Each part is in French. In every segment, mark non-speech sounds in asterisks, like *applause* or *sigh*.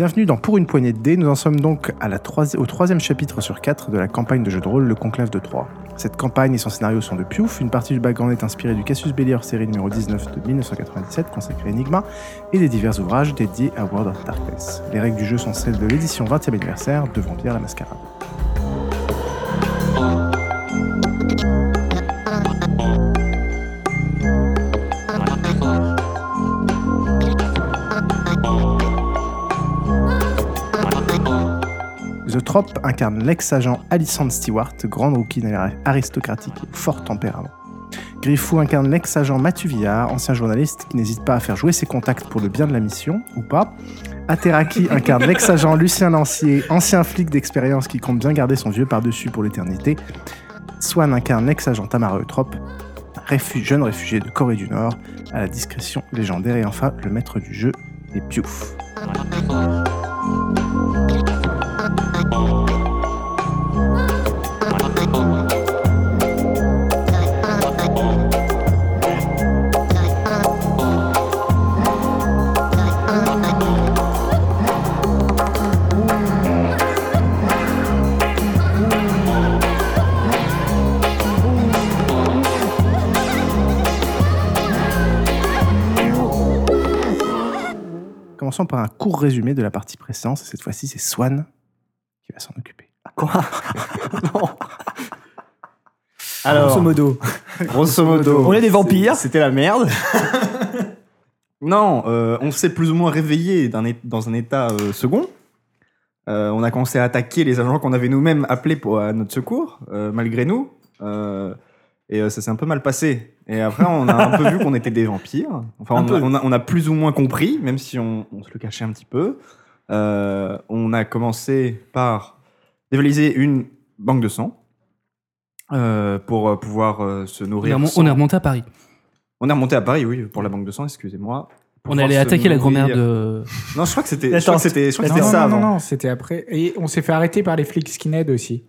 Bienvenue dans Pour une poignée de dés. Nous en sommes donc au troisième chapitre sur quatre de la campagne de jeu de rôle Le Conclave de Troyes. Cette campagne et son scénario sont de Piouf. Une partie du background est inspirée du Cassius Belli série numéro 19 de 1997 consacré à Enigma et des divers ouvrages dédiés à World of Darkness. Les règles du jeu sont celles de l'édition 20e anniversaire de Vampire la Mascarade. The Trop incarne l'ex-agent Alison Stewart, grande rookie aristocratique et fort tempérament. Griffou incarne l'ex-agent Mathieu Villard, ancien journaliste qui n'hésite pas à faire jouer ses contacts pour le bien de la mission, ou pas. Ateraki *laughs* incarne l'ex-agent Lucien Lancier, ancien flic d'expérience qui compte bien garder son vieux par-dessus pour l'éternité. Swan incarne l'ex-agent Tamara Eutrope, réfu- jeune réfugié de Corée du Nord, à la discrétion légendaire. Et enfin, le maître du jeu est Piouf. Commençons par un court résumé de la partie précédente. Cette fois-ci, c'est Swan qui va s'en occuper. Quoi? *laughs* Non. Alors, Grosso modo. grosso modo, On est des vampires. C'était la merde. *laughs* non, euh, on s'est plus ou moins réveillé dans un état euh, second. Euh, on a commencé à attaquer les agents qu'on avait nous-mêmes appelés pour, à notre secours, euh, malgré nous. Et euh, ça s'est un peu mal passé. Et après, on a un peu vu qu'on était des vampires. Enfin, on, a, on, a, on a plus ou moins compris, même si on, on se le cachait un petit peu. Euh, on a commencé par dévaliser une banque de sang euh, pour pouvoir euh, se On est, nourrir. sans- on est remonté à Paris. on est remonté à Paris, oui, pour la banque de sang, excusez-moi. On est allé pouvoir se attaquer la grand-mère de. Non, je crois que c'était que Non, non, ça non, c'était après. Et on s'est fait arrêter par les flics skinhead aussi.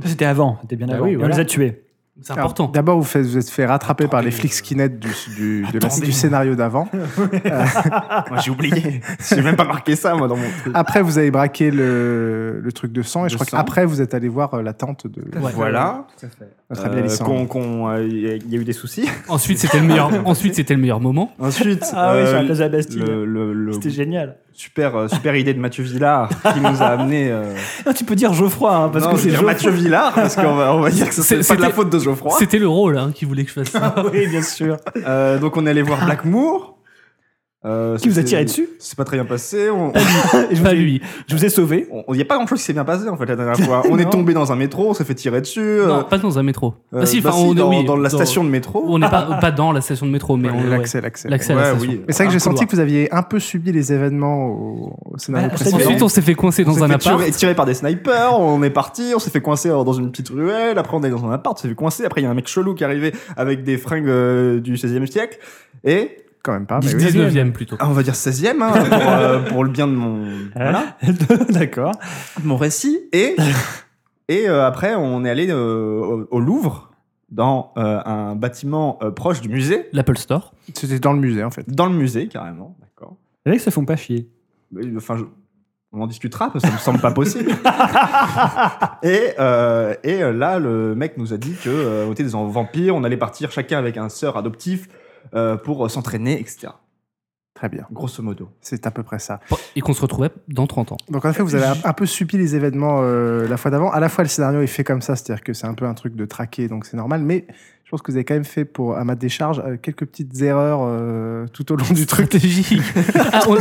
Ça, C'était avant. C'était bien Bah avant. oui, On les a tués. C'est important. D'abord, vous, vous êtes fait rattraper par les flics skinhead du, du, de la- Attendez. du scénario d'avant. *laughs* Moi, j'ai oublié. j'ai même pas marqué ça, moi, dans mon truc. Après, vous avez braqué le, le truc de sang. Et je crois qu'après, vous êtes allé voir euh, la tante de Ouais. Voilà. Euh, qu'on, euh, Il y a eu des soucis. *laughs* Ensuite, c'était le meilleur. Ensuite, c'était le meilleur moment. Ensuite, Ah oui, sur la euh, place de la Bastille. le, le- le C'était génial. Super, euh, super idée de Mathieu Villard qui nous a amené. euh, *laughs* Non, tu peux dire Geoffroy, hein, parce non, que c'est Geoffroy. Mathieu Villard, parce qu'on va, on va dire que c'est pas de la faute de Geoffroy. C'était le rôle hein, qui voulait que je fasse ça. *laughs* oui, bien sûr. Euh, donc, on est allé voir Blackmoor. Euh, Qui vous a tiré dessus C'est pas très bien passé. On, *laughs* je Pas lui. Je vous ai sauvé. Il n'y a pas grand chose qui s'est bien passé en fait la dernière *laughs* fois. On est tombé dans un métro, on s'est fait tirer dessus. euh, Non, pas dans un métro. euh, ah si, bah si, on est dans, oui, dans la station de métro. On n'est pas, *laughs* pas dans la station de métro, mais Ouais, on L'accès, l'accès. l'accès à la Ouais, station. oui. Mais c'est vrai que j'ai senti que vous aviez un peu subi les événements au, au scénario Bah, précédent. Ensuite, on s'est fait coincer dans un appart. tirer, tirer par des snipers, on est parti, on s'est fait coincer euh, dans une petite ruelle, après on est dans un appart, on s'est fait coincer, après il y a un mec chelou qui est arrivé avec des fringues euh, du 16e siècle, et Quand même pas, mais oui. 19e plutôt. ah, on va dire 16e, hein, pour, *laughs* euh, pour le bien de mon, voilà, *laughs* D'accord. mon récit, et, et euh, après on est allé euh, au, au Louvre, dans un bâtiment proche du musée, L'Apple Store. C'était dans le musée, en fait. dans le musée carrément, d'accord. Les mecs se font pas chier. Enfin, je- on en discutera parce que ça me semble pas possible. *laughs* et euh, et là, le mec nous a dit que euh, on était des vampires, on allait partir chacun avec un sœur adoptif euh, pour euh, s'entraîner, etc. Très bien. Grosso modo. C'est à peu près ça. Et qu'on se retrouvait dans 30 ans. Donc en effet, vous avez un- un peu subi les événements euh, la fois d'avant. À la fois, le scénario est fait comme ça, c'est-à-dire que c'est un peu un truc de traquer, donc c'est normal. Mais pense que vous avez quand même fait, pour, à ma décharge, euh, quelques petites erreurs euh, tout au long du truc. *laughs* Ah, on-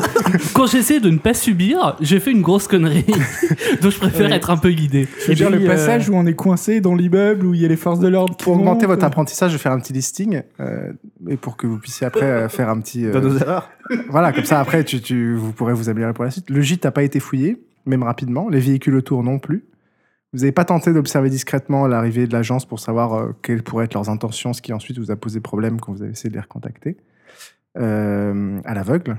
Quand j'essaie de ne pas subir, j'ai fait une grosse connerie. *laughs* Donc je préfère être un peu guidé. Je veux Et dire, puis, le passage où on est coincé dans l'immeuble, où il y a les forces de l'ordre. qui Pour augmenter montent. votre apprentissage, je vais faire un petit listing, euh, et pour que vous puissiez après euh, faire un petit... euh, De nos erreurs. voilà, comme ça, après, tu, tu- vous pourrez vous améliorer pour la suite. Le gîte n'a pas été fouillé, même rapidement. Les véhicules autour non plus. Vous n'avez pas tenté d'observer discrètement l'arrivée de l'agence pour savoir euh, quelles pourraient être leurs intentions, ce qui ensuite vous a posé problème quand vous avez essayé de les recontacter. Euh, à l'aveugle.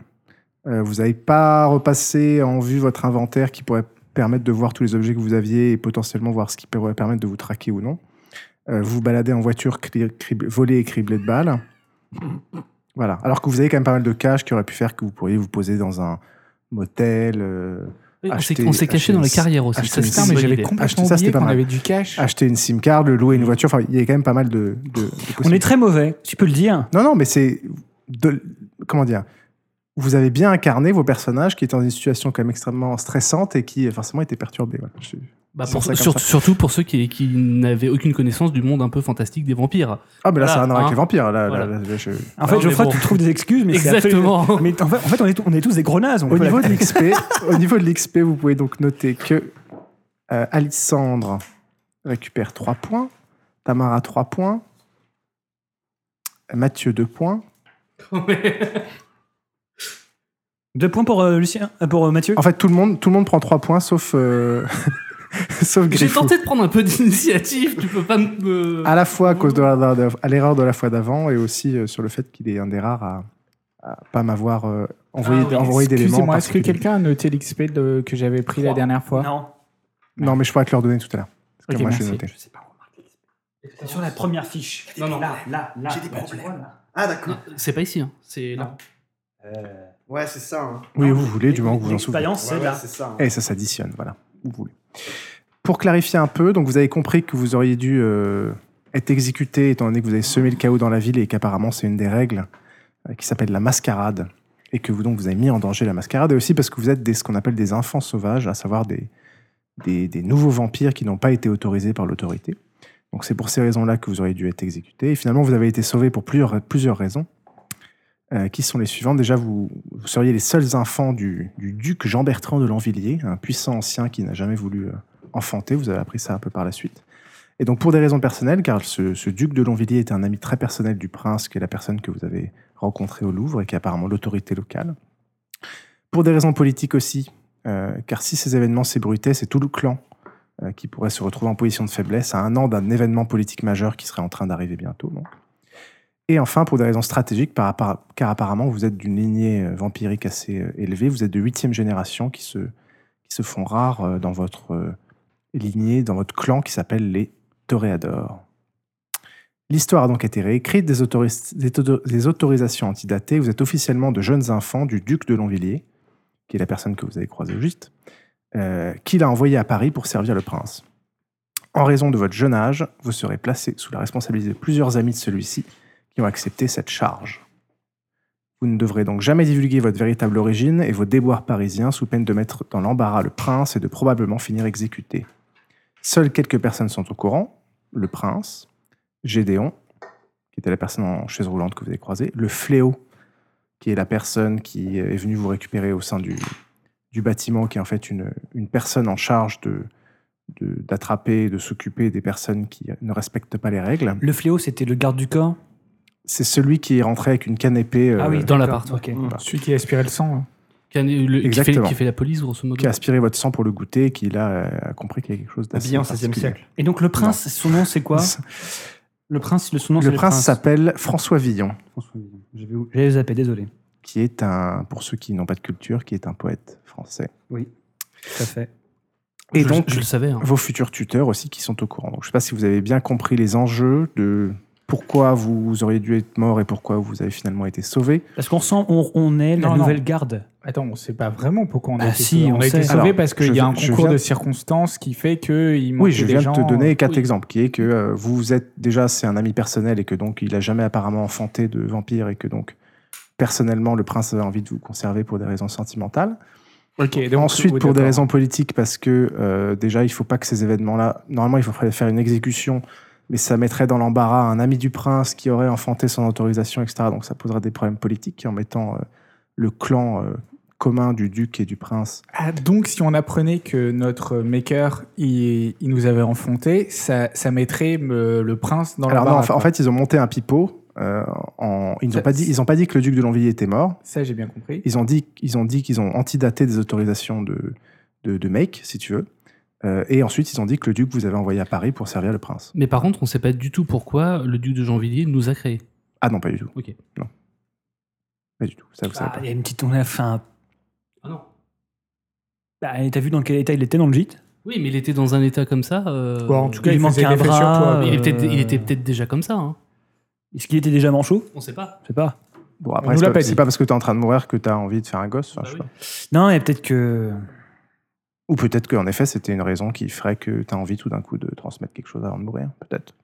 Euh, vous n'avez pas repassé en vue votre inventaire qui pourrait permettre de voir tous les objets que vous aviez et potentiellement voir ce qui pourrait permettre de vous traquer ou non. Vous vous baladez en voiture volée et criblée de balles. Voilà. Alors que vous avez quand même pas mal de cash qui aurait pu faire que vous pourriez vous poser dans un, motel, euh, on s'est- Acheter- on s'est caché dans les carrières aussi. acheter Ça, une- mais j'avais complètement Acheter ça, c'était oublié pas qu'on mal. avait du cash. acheter une SIM card, louer une voiture. Enfin, il y a quand même pas mal de, de, de On est très mauvais, tu peux le dire. Non, non, mais c'est. de- Comment dire Vous avez bien incarné vos personnages qui étaient dans une situation quand même extrêmement stressante et qui, forcément, étaient perturbés. Voilà. Bah, C'est pour- sur- surtout pour ceux qui, qui n'avaient aucune connaissance du monde un peu fantastique des vampires. Ah, mais là, Voilà, ça n'a rien à voir avec hein. les vampires. Là, Voilà. là, là, je- En fait, Non, mais Geoffroy, bon. tu trouves des excuses, mais c'est Exactement. absolument- *laughs* Mais en fait, en fait, on, est, on est tous des grenazes. on Au niveau, la- de l'XP, *laughs* au niveau de l'XP, vous pouvez donc noter que euh, Alissandre récupère 3 points, Tamara 3 points, Mathieu 2 points. Deux points pour euh, Lucien, euh, pour euh, Mathieu? En fait, tout le monde, tout le monde prend 3 points sauf, euh, *laughs* *laughs* sauf J'ai tenté de prendre un peu d'initiative, tu peux pas me. À la fois à cause de la- de- à l'erreur de la fois d'avant et aussi euh, sur le fait qu'il est un des rares à, à pas m'avoir euh, envoyé, Ah oui, envoyé d'éléments. Excusez-moi, est-ce que quelqu'un a noté l'XP de- que j'avais pris la dernière fois Non. Non, mais je pourrais te leur donner tout à l'heure. Parce que Ok, moi, je vais merci. noter. Je sais pas remarquer. C'est sur la première fiche. Non, non. Là, là, là. J'ai des tu problèmes. vois, là. Ah, d'accord. C'est pas ici, hein. c'est là. Ouais, c'est ça. hein. Oui, vous voulez, du moment que vous en souvenez. L'expérience, c'est Ouais, là. ouais, c'est ça. hein. Et ça s'additionne, voilà. Vous voulez. Pour clarifier un peu, donc vous avez compris que vous auriez dû euh, être exécuté étant donné que vous avez semé le chaos dans la ville et qu'apparemment c'est une des règles euh, qui s'appelle la mascarade et que vous donc vous avez mis en danger la mascarade et aussi parce que vous êtes ce qu'on appelle des enfants sauvages, à savoir des, des, des nouveaux vampires qui n'ont pas été autorisés par l'autorité. Donc c'est pour ces raisons-là que vous auriez dû être exécuté. Et finalement, vous avez été sauvé pour plusieurs, plusieurs raisons, euh, qui sont les suivantes. Déjà, vous, seriez les seuls enfants du, du duc Jean-Bertrand de Lanvilliers, un puissant ancien qui n'a jamais voulu euh, enfanter. Vous avez appris ça un peu par la suite. Et donc, pour des raisons personnelles, car ce, duc de Longvilliers était un ami très personnel du prince, qui est la personne que vous avez rencontrée au Louvre et qui est apparemment l'autorité locale. Pour des raisons politiques aussi, euh, car si ces événements s'ébruitaient, c'est tout le clan qui pourrait se retrouver en position de faiblesse à un an d'un événement politique majeur qui serait en train d'arriver bientôt. Et enfin, pour des raisons stratégiques, car apparemment vous êtes d'une lignée euh, vampirique assez euh, élevée, vous êtes de huitième génération qui se, qui se font rares euh, dans votre lignée, dans votre clan qui s'appelle les Toréadors. L'histoire a donc été réécrite, des, autoris- des des autorisations antidatées. Vous êtes officiellement de jeunes enfants du duc de Longvilliers, qui est la personne que vous avez croisée juste, euh, qu'il a envoyé à Paris pour servir le prince. En raison de votre jeune âge, vous serez placé sous la responsabilité de plusieurs amis de celui-ci qui ont accepté cette charge. Vous ne devrez donc jamais divulguer votre véritable origine et vos déboires parisiens sous peine de mettre dans l'embarras le prince et de probablement finir exécuté. Seules quelques personnes sont au courant, le prince, Gédéon, qui était la personne en chaise roulante que vous avez croisée, le fléau, qui est la personne qui est venue vous récupérer au sein du, du bâtiment, qui est en fait une, une personne en charge de de- d'attraper, de, s'occuper des personnes qui ne respectent pas les règles. Le fléau, c'était le garde du corps? C'est celui qui est rentré avec une canne épée, euh, ah oui, dans d'accord, l'appart, Ok. Mm. Celui qui aspirait le sang. là. Qui, a- le- qui fait, Exactement. qui fait la police, grosso modo. qui a aspiré votre sang pour le goûter et qui là euh, a compris qu'il y a quelque chose d'assez Habillé en 16e particulier. siècle. Et donc le prince, son nom c'est quoi *laughs* Le prince, le son nom c'est Le prince s'appelle François Villon, François Villon. J'avais j'avais zappé, désolé. qui est un, pour ceux qui n'ont pas de culture, qui est un poète français. Oui, tout à fait. Et je, donc, je le savais. hein. vos futurs tuteurs aussi qui sont au courant. Donc, je ne sais pas si vous avez bien compris les enjeux de pourquoi vous auriez dû être mort et pourquoi vous avez finalement été sauvé. Parce qu'on sent, on, on est la non. nouvelle garde. Attends, on sait pas vraiment pourquoi on a Ah, été si, sauvé. on On, a été sauvé parce qu'il y a un concours viens- de circonstances qui fait qu'il Oui, je viens de te donner quatre Oui. exemples, qui est que euh, vous êtes déjà, c'est un ami personnel et que donc il a jamais apparemment enfanté de vampire et que donc personnellement le prince avait envie de vous conserver pour des raisons sentimentales. Ok, Et donc, ensuite oui, pour des raisons politiques parce que euh, déjà il faut pas que ces événements-là, normalement il faudrait faire une exécution, mais ça mettrait dans l'embarras un ami du prince qui aurait enfanté sans autorisation, etc. Donc ça poserait des problèmes politiques en mettant euh, le clan euh, commun du duc et du prince Ah, donc si on apprenait que notre maker, il, il nous avait enfanté, ça, ça mettrait euh, le prince dans Alors non, l'embarras, en, fa- en fait, ils ont monté un pipeau. euh, en, ils n'ont pas dit, ils ont pas dit que le duc de Longvilliers était mort. Ça, j'ai bien compris. Ils ont dit, ils ont dit qu'ils ont antidaté des autorisations de, de, de make, si tu veux. Euh, et ensuite, ils ont dit que le duc vous avait envoyé à Paris pour servir le prince. Mais par contre, on sait pas du tout pourquoi le duc de Genvilliers nous a créés. Ah non, pas du tout. Ok. Pas du tout. Ça, vous savez Ah, pas. il y a une petite, on a fait un. Ah non. Bah, T'as vu dans quel état il était dans le gîte? Oui, mais il était dans un état comme ça. euh, Bon, en tout cas, il il, manquait faisait un l'effet sur bras, toi. euh, il, est peut-être- il était peut-être déjà comme ça. Hein. Est-ce qu'il était déjà manchot? On sait pas. Je sais pas. Bon, On après, nous c'est l'a pas, pas c'est dit. pas parce que tu es en train de mourir que tu as envie de faire un gosse. enfin, Bah je sais oui. pas. Non, et peut-être que. Ou peut-être qu'en effet, c'était une raison qui ferait que tu as envie tout d'un coup de transmettre quelque chose avant de mourir. Peut-être.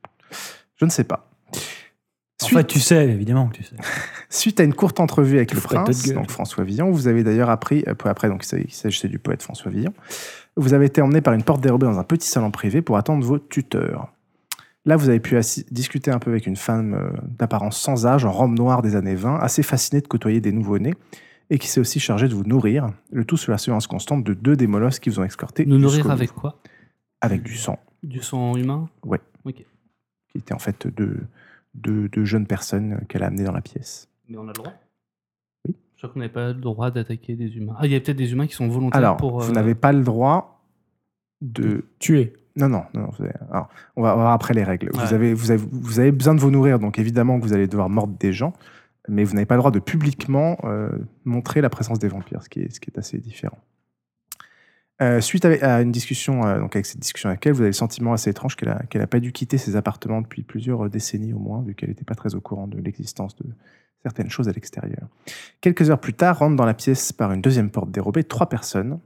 Je ne sais pas. En Suite- fait, tu sais, évidemment que tu sais. *laughs* Suite à une courte entrevue avec Tu le prince, donc François Villon, vous avez d'ailleurs appris, peu après, donc il s'agissait du poète François Villon, vous avez été emmené par une porte dérobée dans un petit salon privé pour attendre vos tuteurs. Là, vous avez pu discuter un peu avec une femme euh, d'apparence sans âge, en robe noire des années 20, assez fascinée de côtoyer des nouveau-nés, et qui s'est aussi chargée de vous nourrir, le tout sous la surveillance constante de deux des molosses qui vous ont escorté. Nous nourrir avec quoi? Avec du sang, Du sang humain? Qui était en fait deux, deux, deux jeunes personnes qu'elle a amenées dans la pièce. Mais on a le droit? Oui. Je crois qu'on n'avait pas le droit d'attaquer des humains. Ah, il y a peut-être des humains qui sont volontaires Alors, pour. vous euh, n'avez pas le droit de Tuer. Non, non, non. vous avez- alors, on va voir après les règles. Vous, Ouais. avez, vous, avez, vous avez besoin de vous nourrir, donc évidemment que vous allez devoir mordre des gens, mais vous n'avez pas le droit de publiquement euh, montrer la présence des vampires, ce qui est, ce qui est assez différent. Euh, suite à, à une discussion, euh, donc avec cette discussion avec elle, vous avez le sentiment assez étrange qu'elle n'a pas dû quitter ses appartements depuis plusieurs décennies au moins, vu qu'elle n'était pas très au courant de l'existence de certaines choses à l'extérieur. Quelques heures plus tard, rentrent dans la pièce par une deuxième porte dérobée trois personnes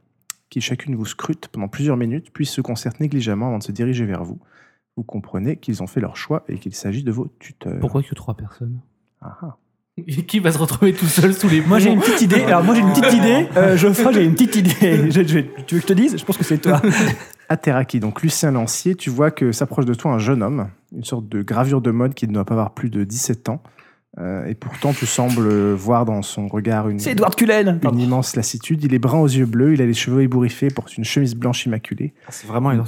qui chacune vous scrute pendant plusieurs minutes, puis se concertent négligemment avant de se diriger vers vous. Vous comprenez qu'ils ont fait leur choix et qu'il s'agit de vos tuteurs. Pourquoi que trois personnes? Ah, ah. Qui va se retrouver tout seul sous les Moi, j'ai une petite idée. *laughs* Alors, moi, j'ai une petite idée. Euh, Geoffroy, j'ai une petite idée. *laughs* Je- je- tu veux que je te dise? Je pense que c'est toi. *laughs* Ateraki, donc Lucien Lancier, tu vois que s'approche de toi un jeune homme, une sorte de gravure de mode qui ne doit pas avoir plus de 17 ans. Euh, et pourtant, tu sembles voir dans son regard une, C'est Edward Cullen. une immense lassitude. Il est brun aux yeux bleus, il a les cheveux ébouriffés, porte une chemise blanche immaculée, C'est vraiment une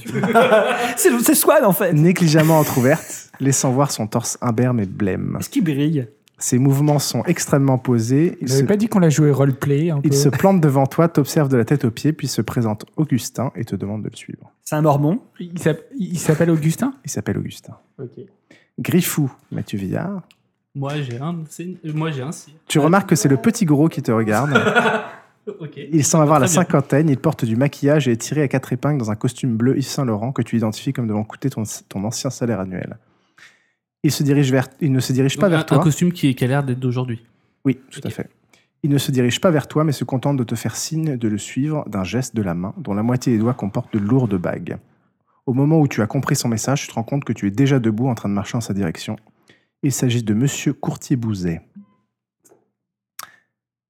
C'est c'est Swan, en fait. négligemment entrouverte, laissant voir son torse imberbe et blême. Est-ce qu'il brille? Ses mouvements sont extrêmement posés. Il se, pas dit qu'on l'a joué roleplay un peu il se plante devant toi, t'observe de la tête aux pieds, puis se présente Augustin et te demande de le suivre. C'est un mormon. Il s'app- Il s'appelle Augustin? Il s'appelle Augustin. Ok. Griffou, Mathieu Villard. Moi, j'ai un. Moi, j'ai un. Tu remarques que c'est le petit gros qui te regarde. Il semble avoir la cinquantaine, il porte du maquillage et est tiré à quatre épingles dans un costume bleu Yves Saint Laurent que tu identifies comme devant coûter ton, ton ancien salaire annuel. Il, se dirige vers, il ne se dirige pas un, vers toi. un costume qui, qui a l'air d'être d'aujourd'hui. Oui, tout à fait. Il ne se dirige pas vers toi, mais se contente de te faire signe de le suivre d'un geste de la main, dont la moitié des doigts comporte de lourdes bagues. Au moment où tu as compris son message, tu te rends compte que tu es déjà debout en train de marcher en sa direction. Il s'agit de Monsieur Courtier-Bouzet.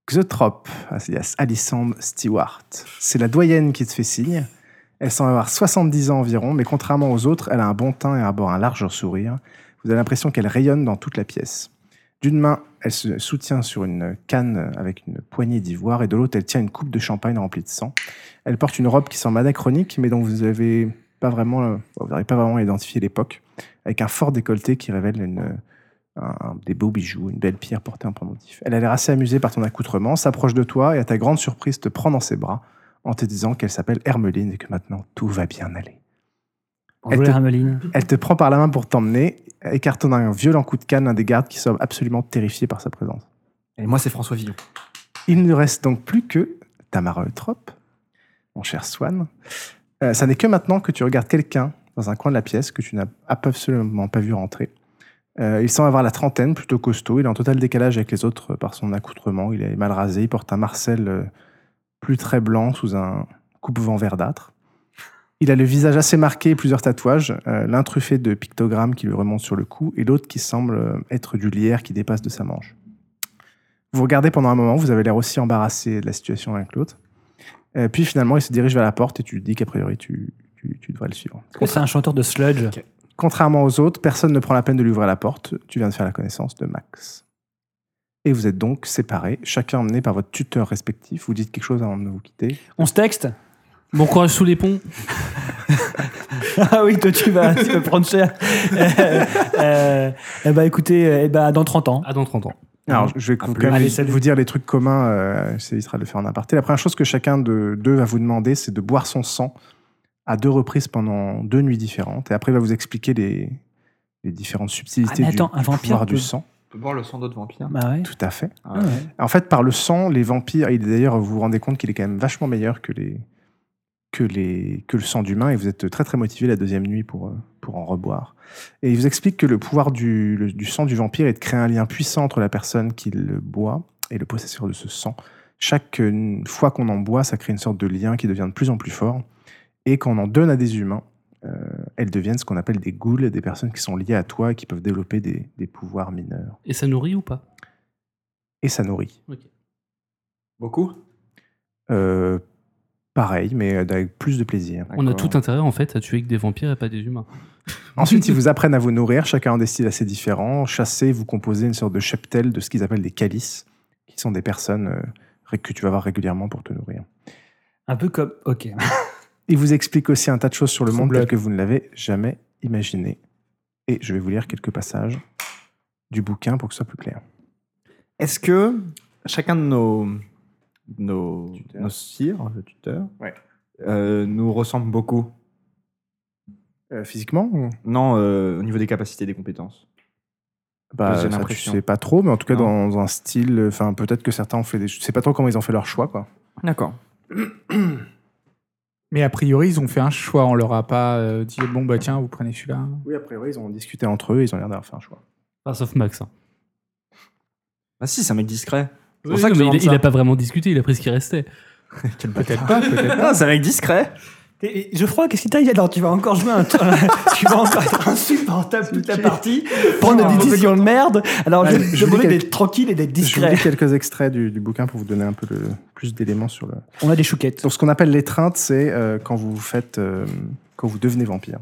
Xotrop, alias Alissandre Stewart. C'est la doyenne qui te fait signe. Elle semble avoir 70 ans environ, mais contrairement aux autres, elle a un bon teint et arbore un large sourire. Vous avez l'impression qu'elle rayonne dans toute la pièce. D'une main, elle se soutient sur une canne avec une poignée d'ivoire et de l'autre, elle tient une coupe de champagne remplie de sang. Elle porte une robe qui semble anachronique, mais dont vous n'avez pas vraiment, euh, vous pas vraiment identifié l'époque, avec un fort décolleté qui révèle des beaux bijoux, une belle pierre portée en pendentif. Elle a l'air assez amusée par ton accoutrement, s'approche de toi et à ta grande surprise te prend dans ses bras en te disant qu'elle s'appelle Hermeline et que maintenant tout va bien aller. Elle te- Hermeline. Elle te prend par la main pour t'emmener, écartant d'un violent coup de canne un des gardes qui semble absolument terrifié par sa présence. Et moi, c'est François Villon. Il ne reste donc plus que Tamara Eutrope, mon cher Swan. Euh, ça n'est que maintenant que tu regardes quelqu'un dans un coin de la pièce que tu n'as absolument pas vu rentrer. Euh, il semble avoir la trentaine, plutôt costaud. Il est en total décalage avec les autres par son accoutrement. Il est mal rasé. Il porte un marcel euh, plus très blanc sous un coupe-vent verdâtre. Il a le visage assez marqué et plusieurs tatouages, euh, l'un truffé de pictogrammes qui lui remontent sur le cou et l'autre qui semble euh, être du lierre qui dépasse de sa manche. Vous regardez pendant un moment, vous avez l'air aussi embarrassé de la situation l'un que l'autre. Euh, puis finalement, il se dirige vers la porte et tu lui dis qu'a priori, tu, tu- tu devrais le suivre. C'est un chanteur de sludge. Contrairement aux autres, personne ne prend la peine de lui ouvrir la porte. Tu viens de faire la connaissance de Max. Et vous êtes donc séparés, chacun emmené par votre tuteur respectif. Vous dites quelque chose avant de vous quitter. On se texte? Bon courage sous les ponts. *laughs* Ah oui, toi, tu vas, tu vas prendre cher. *laughs* euh, euh, eh ben, écoutez, eh ben, dans 30 ans. Ah, dans 30 ans. Alors, je vais quand même Allez, vous- dire les trucs communs. Euh, ça évitera de le faire en aparté. La première chose que chacun de d'eux va vous demander, c'est de boire son sang à deux reprises pendant deux nuits différentes. Et après, il va vous expliquer les, les différentes subtilités Ah, attends, du, un du vampire pouvoir du sang. On peut boire le sang d'autres vampires. Bah ouais. Tout à fait. Ah ouais. En fait, par le sang, les vampires, et d'ailleurs, vous vous rendez compte qu'il est quand même vachement meilleur que les, que, les, que le sang d'humain et vous êtes très très motivé la deuxième nuit pour, euh, pour en reboire. Et il vous explique que le pouvoir du, le- du sang du vampire est de créer un lien puissant entre la personne qui le boit et le possesseur de ce sang. Chaque euh, fois qu'on en boit, ça crée une sorte de lien qui devient de plus en plus fort. Et quand on en donne à des humains, euh, elles deviennent ce qu'on appelle des ghouls, des personnes qui sont liées à toi et qui peuvent développer des, des pouvoirs mineurs. Et ça nourrit ou pas? Et ça nourrit. Beaucoup? Euh, pareil, mais avec plus de plaisir. On a tout intérêt en fait à tuer que des vampires et pas des humains. *laughs* Ensuite, ils vous apprennent à vous nourrir, chacun a des styles assez différents. Chasser, vous composez une sorte de cheptel de ce qu'ils appellent des calices, qui sont des personnes euh, que tu vas voir régulièrement pour te nourrir. Un peu comme. Ok. *laughs* Il vous explique aussi un tas de choses sur le Son monde tel que vous ne l'avez jamais imaginé. Et je vais vous lire quelques passages du bouquin pour que ce soit plus clair. Est-ce que chacun de nos, nos, Tuteurs. nos sires, le tuteur, Ouais. euh, nous ressemble beaucoup Euh, physiquement ou- Non, euh, au niveau des capacités, des compétences. bah, ça, tu sais pas trop, mais en tout cas Non. dans un style. Enfin, peut-être que certains ont fait des. Je sais pas trop comment ils ont fait leur choix, quoi. D'accord. Mais a priori, ils ont fait un choix. On leur a pas dit bon bah tiens, vous prenez celui-là. Oui, a priori, ils ont discuté entre eux, ils ont l'air d'avoir fait un choix. Sauf Max. hein. Ah si, c'est un mec discret. C'est Oui, pour ça que je mais il, a- il ça. a pas vraiment discuté, il a pris ce qui restait. *laughs* Peut-être pas, peut-être Ah, *laughs* c'est un mec discret. Et- et Geoffroy, qu'est-ce qui t'arrive Alors, tu vas encore jouer un. *laughs* tu vas encore être insupportable toute la partie, prendre des décisions de merde. Alors, je, Ouais, je je demandais dis d'être tranquille et d'être Je vous discret. lis quelques extraits du, du bouquin pour vous donner un peu le- plus d'éléments sur le. On a des chouquettes. Donc, ce qu'on appelle l'étreinte, c'est euh, quand vous faites, euh, quand vous devenez vampire.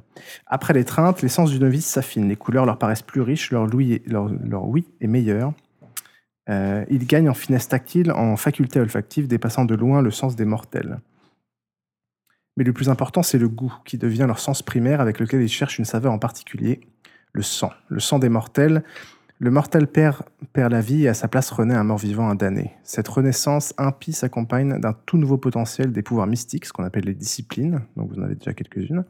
Après l'étreinte, les sens du novice s'affinent. Les couleurs leur paraissent plus riches, leur, louis leur oui est meilleur. Euh, ils gagnent en finesse tactile, en faculté olfactive, dépassant de loin le sens des mortels. Mais le plus important, c'est le goût, qui devient leur sens primaire avec lequel ils cherchent une saveur en particulier, le sang. Le sang des mortels. Le mortel perd, perd la vie et à sa place renaît un mort-vivant, un damné. Cette renaissance impie s'accompagne d'un tout nouveau potentiel des pouvoirs mystiques, ce qu'on appelle les disciplines, donc vous en avez déjà quelques-unes,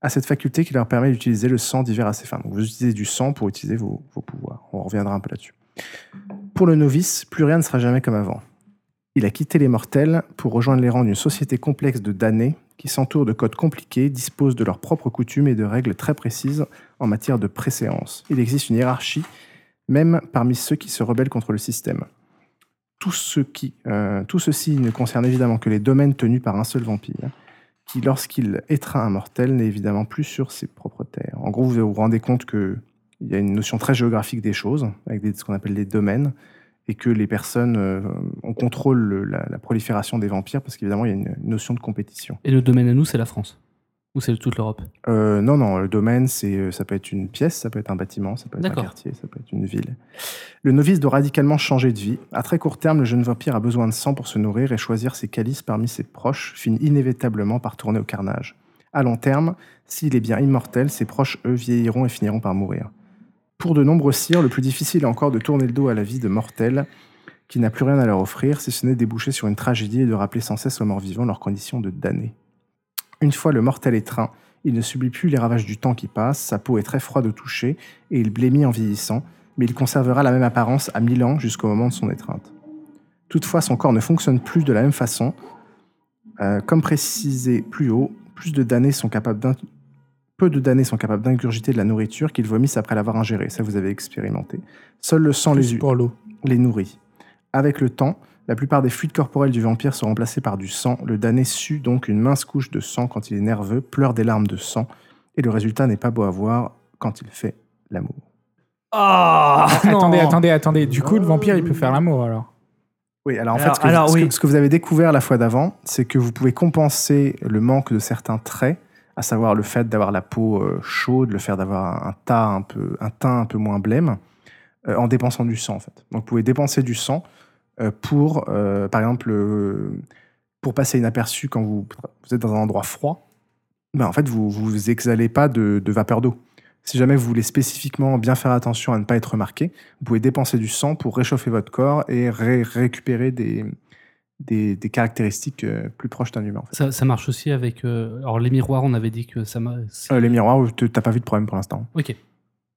à cette faculté qui leur permet d'utiliser le sang divers à ses fins. Donc vous utilisez du sang pour utiliser vos, vos pouvoirs. On reviendra un peu là-dessus. Pour le novice, plus rien ne sera jamais comme avant. Il a quitté les mortels pour rejoindre les rangs d'une société complexe de damnés qui s'entoure de codes compliqués, disposent de leurs propres coutumes et de règles très précises en matière de préséance. Il existe une hiérarchie, même parmi ceux qui se rebellent contre le système. Euh, tout ceci ne concerne évidemment que les domaines tenus par un seul vampire, qui, lorsqu'il étreint un mortel, n'est évidemment plus sur ses propres terres. En gros, vous vous rendez compte qu'il y a une notion très géographique des choses, avec des- ce qu'on appelle les domaines, et que les personnes, euh, on contrôle le- la, la prolifération des vampires, parce qu'évidemment, il y a une, notion de compétition. Et le domaine à nous, c'est la France? Ou c'est toute l'Europe? Euh, non, non, le domaine, c'est, euh, ça peut être une pièce, ça peut être un bâtiment, ça peut être un quartier, ça peut être une ville. Le novice doit radicalement changer de vie. À très court terme, le jeune vampire a besoin de sang pour se nourrir et choisir ses calices parmi ses proches finit inévitablement par tourner au carnage. À long terme, s'il est bien immortel, ses proches, eux, vieilliront et finiront par mourir. Pour de nombreux sires, le plus difficile est encore de tourner le dos à la vie de mortels qui n'a plus rien à leur offrir, si ce n'est déboucher sur une tragédie et de rappeler sans cesse aux morts vivants leurs conditions de damnés. Une fois le mortel étreint, il ne subit plus les ravages du temps qui passe, sa peau est très froide au toucher et il blêmit en vieillissant, mais il conservera la même apparence à mille ans jusqu'au moment de son étreinte. Toutefois, son corps ne fonctionne plus de la même façon. Euh, comme précisé plus haut, plus de damnés sont capables peu de damnés sont capables d'ingurgiter de la nourriture qu'ils vomissent après l'avoir ingérée. Ça, vous avez expérimenté. Seul le sang les, pour nourrit. Avec le temps, la plupart des fluides corporels du vampire sont remplacés par du sang. Le damné sue donc une mince couche de sang quand il est nerveux, pleure des larmes de sang, et le résultat n'est pas beau à voir quand il fait l'amour. Ah Attendez, attendez, attendez. Du coup, le vampire, il peut faire l'amour alors. Oui, alors en Alors- fait, ce que, alors, ce que- oui. ce que vous avez découvert la fois d'avant, c'est que vous pouvez compenser le manque de certains traits, à savoir le fait d'avoir la peau euh, chaude, le fait d'avoir un, teint un peu moins blême, euh, en dépensant du sang en fait. Donc vous pouvez dépenser du sang euh, pour, par exemple, pour passer inaperçu quand vous, êtes dans un endroit froid. Ben, en fait, vous vous exhalez pas de, vapeur d'eau. Si jamais vous voulez spécifiquement bien faire attention à ne pas être remarqué, vous pouvez dépenser du sang pour réchauffer votre corps et ré- récupérer des, des, des caractéristiques euh, plus proches d'un humain. en fait. ça, ça marche aussi avec. euh, alors, les miroirs, on avait dit que ça. Euh, les miroirs, tu n'as pas vu de problème pour l'instant. Ok.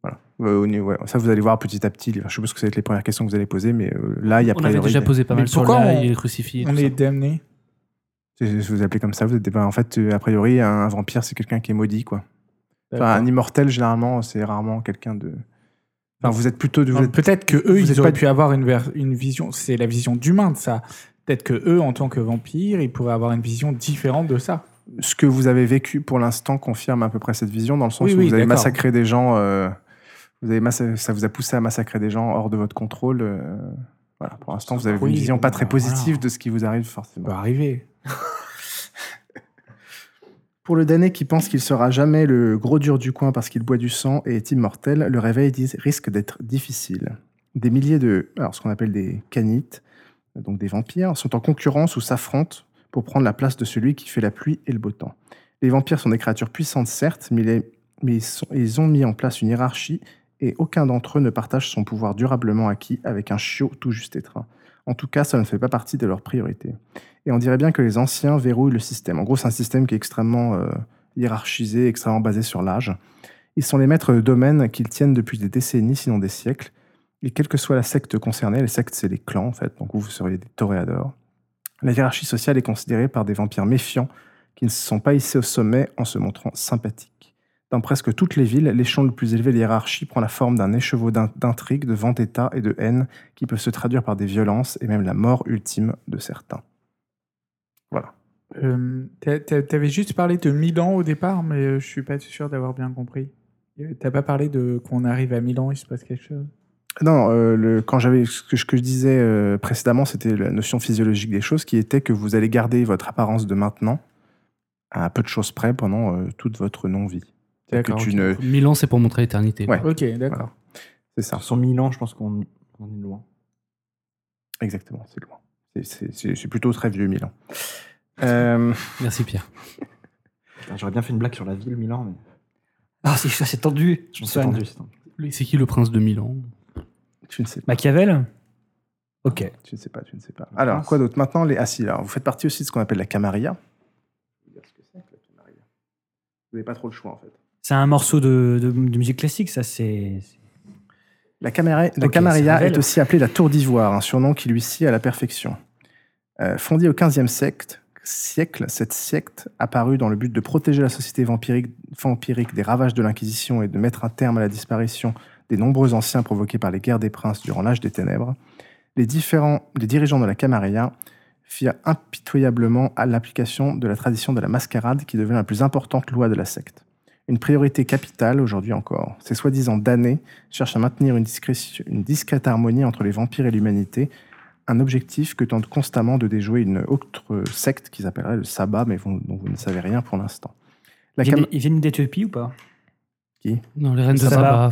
Voilà. Euh, au niveau- ouais, ça, vous allez voir petit à petit. Je suppose que ça va être les premières questions que vous allez poser, mais euh, là, il y a On avait déjà posé pas mal sur on- il est crucifié. et On est damné. C'est- Vous vous appelez comme ça, vous êtes des- en fait, euh, a priori, un, un vampire, c'est quelqu'un qui est maudit, quoi. Enfin, un immortel, généralement, c'est rarement quelqu'un de. Enfin, vous êtes plutôt. Peut-être que eux, vous ils auraient pas- pu avoir une, ver- une vision. C'est la vision d'humain de ça. Peut-être que eux, en tant que vampires, ils pourraient avoir une vision différente de ça. ce que vous avez vécu pour l'instant confirme à peu près cette vision, dans le sens Oui, où oui, vous avez massacré des gens. euh, vous avez massa- ça vous a poussé à massacrer des gens hors de votre contrôle. euh, voilà, pour l'instant, vous avez Oui, une vision pas très positive voilà. de ce qui vous arrive Ça forcément. peut arriver. *laughs* Pour le damné qui pense qu'il sera jamais le gros dur du coin parce qu'il boit du sang et est immortel, le réveil risque d'être difficile. Des milliers de, alors ce qu'on appelle des canites, donc des vampires, sont en concurrence ou s'affrontent pour prendre la place de celui qui fait la pluie et le beau temps. Les vampires sont des créatures puissantes certes, mais, ils, ont mis en place une hiérarchie et aucun d'entre eux ne partage son pouvoir durablement acquis avec un chiot tout juste étreint. En tout cas, ça ne fait pas partie de leurs priorités. Et on dirait bien que les anciens verrouillent le système. En gros, c'est un système qui est extrêmement euh, hiérarchisé, extrêmement basé sur l'âge. Ils sont les maîtres de domaine qu'ils tiennent depuis des décennies, sinon des siècles. Et quelle que soit la secte concernée, les sectes, c'est les clans, en fait. Donc, vous, seriez des toréadors. La hiérarchie sociale est considérée par des vampires méfiants qui ne se sont pas hissés au sommet en se montrant sympathiques. Dans presque toutes les villes, l'échelon le plus élevé de l'hiérarchie prend la forme d'un écheveau d'in- d'intrigues, de vendetta et de haine qui peuvent se traduire par des violences et même la mort ultime de certains. Voilà. Euh, t'a- t'a- T'avais juste parlé de Milan au départ, mais euh, je suis pas sûr d'avoir bien compris. Euh, T'as pas parlé de qu'on arrive à Milan, il se passe quelque chose? Non, euh, le, quand j'avais ce que, ce que je disais euh, précédemment, c'était la notion physiologique des choses, qui était que vous allez garder votre apparence de maintenant à peu de choses près pendant euh, toute votre non-vie. C'est-à-dire que D'accord, tu ok. ne- Mille ans, c'est pour montrer l'éternité. Ouais. Ok, d'accord. C'est ça, Sur 1000 ans, je pense qu'on on est loin. exactement, c'est loin. C'est- plutôt très vieux, Milan. Euh, *laughs* Merci Pierre. J'aurais bien fait une blague sur la ville, Milan, mais Ah, c'est ça, c'est tendu. c'est tendu. C'est qui le prince de Milan tu ne sais pas. Machiavel Ok. Tu ne sais pas, tu ne sais pas. Alors, quoi d'autre Maintenant, les assis. Alors, vous faites partie aussi de ce qu'on appelle la camarilla. Je vais vous dire ce que c'est que la camarilla. Vous n'avez pas trop le choix, en fait. C'est un morceau de, de- de musique classique, ça, c'est. La, camara- la Ok, Camarilla est aussi appelée la Tour d'Ivoire, un surnom qui lui sied à la perfection. Euh, fondée au XVe siècle, siècle, cette secte apparue dans le but de protéger la société vampirique, vampirique des ravages de l'Inquisition et de mettre un terme à la disparition des nombreux anciens provoqués par les guerres des princes durant l'âge des ténèbres, les, différents, les dirigeants de la Camarilla firent impitoyablement à l'application de la tradition de la mascarade qui devient la plus importante loi de la secte. Une priorité capitale aujourd'hui encore. Ces soi-disant damnés cherchent à maintenir une, discrète harmonie entre les vampires et l'humanité, un objectif que tente constamment de déjouer une autre secte qu'ils appelleraient le sabbat, mais vous- dont vous ne savez rien pour l'instant. Ils viennent d'Éthiopie ou pas? Non, les reines de Ça Saba.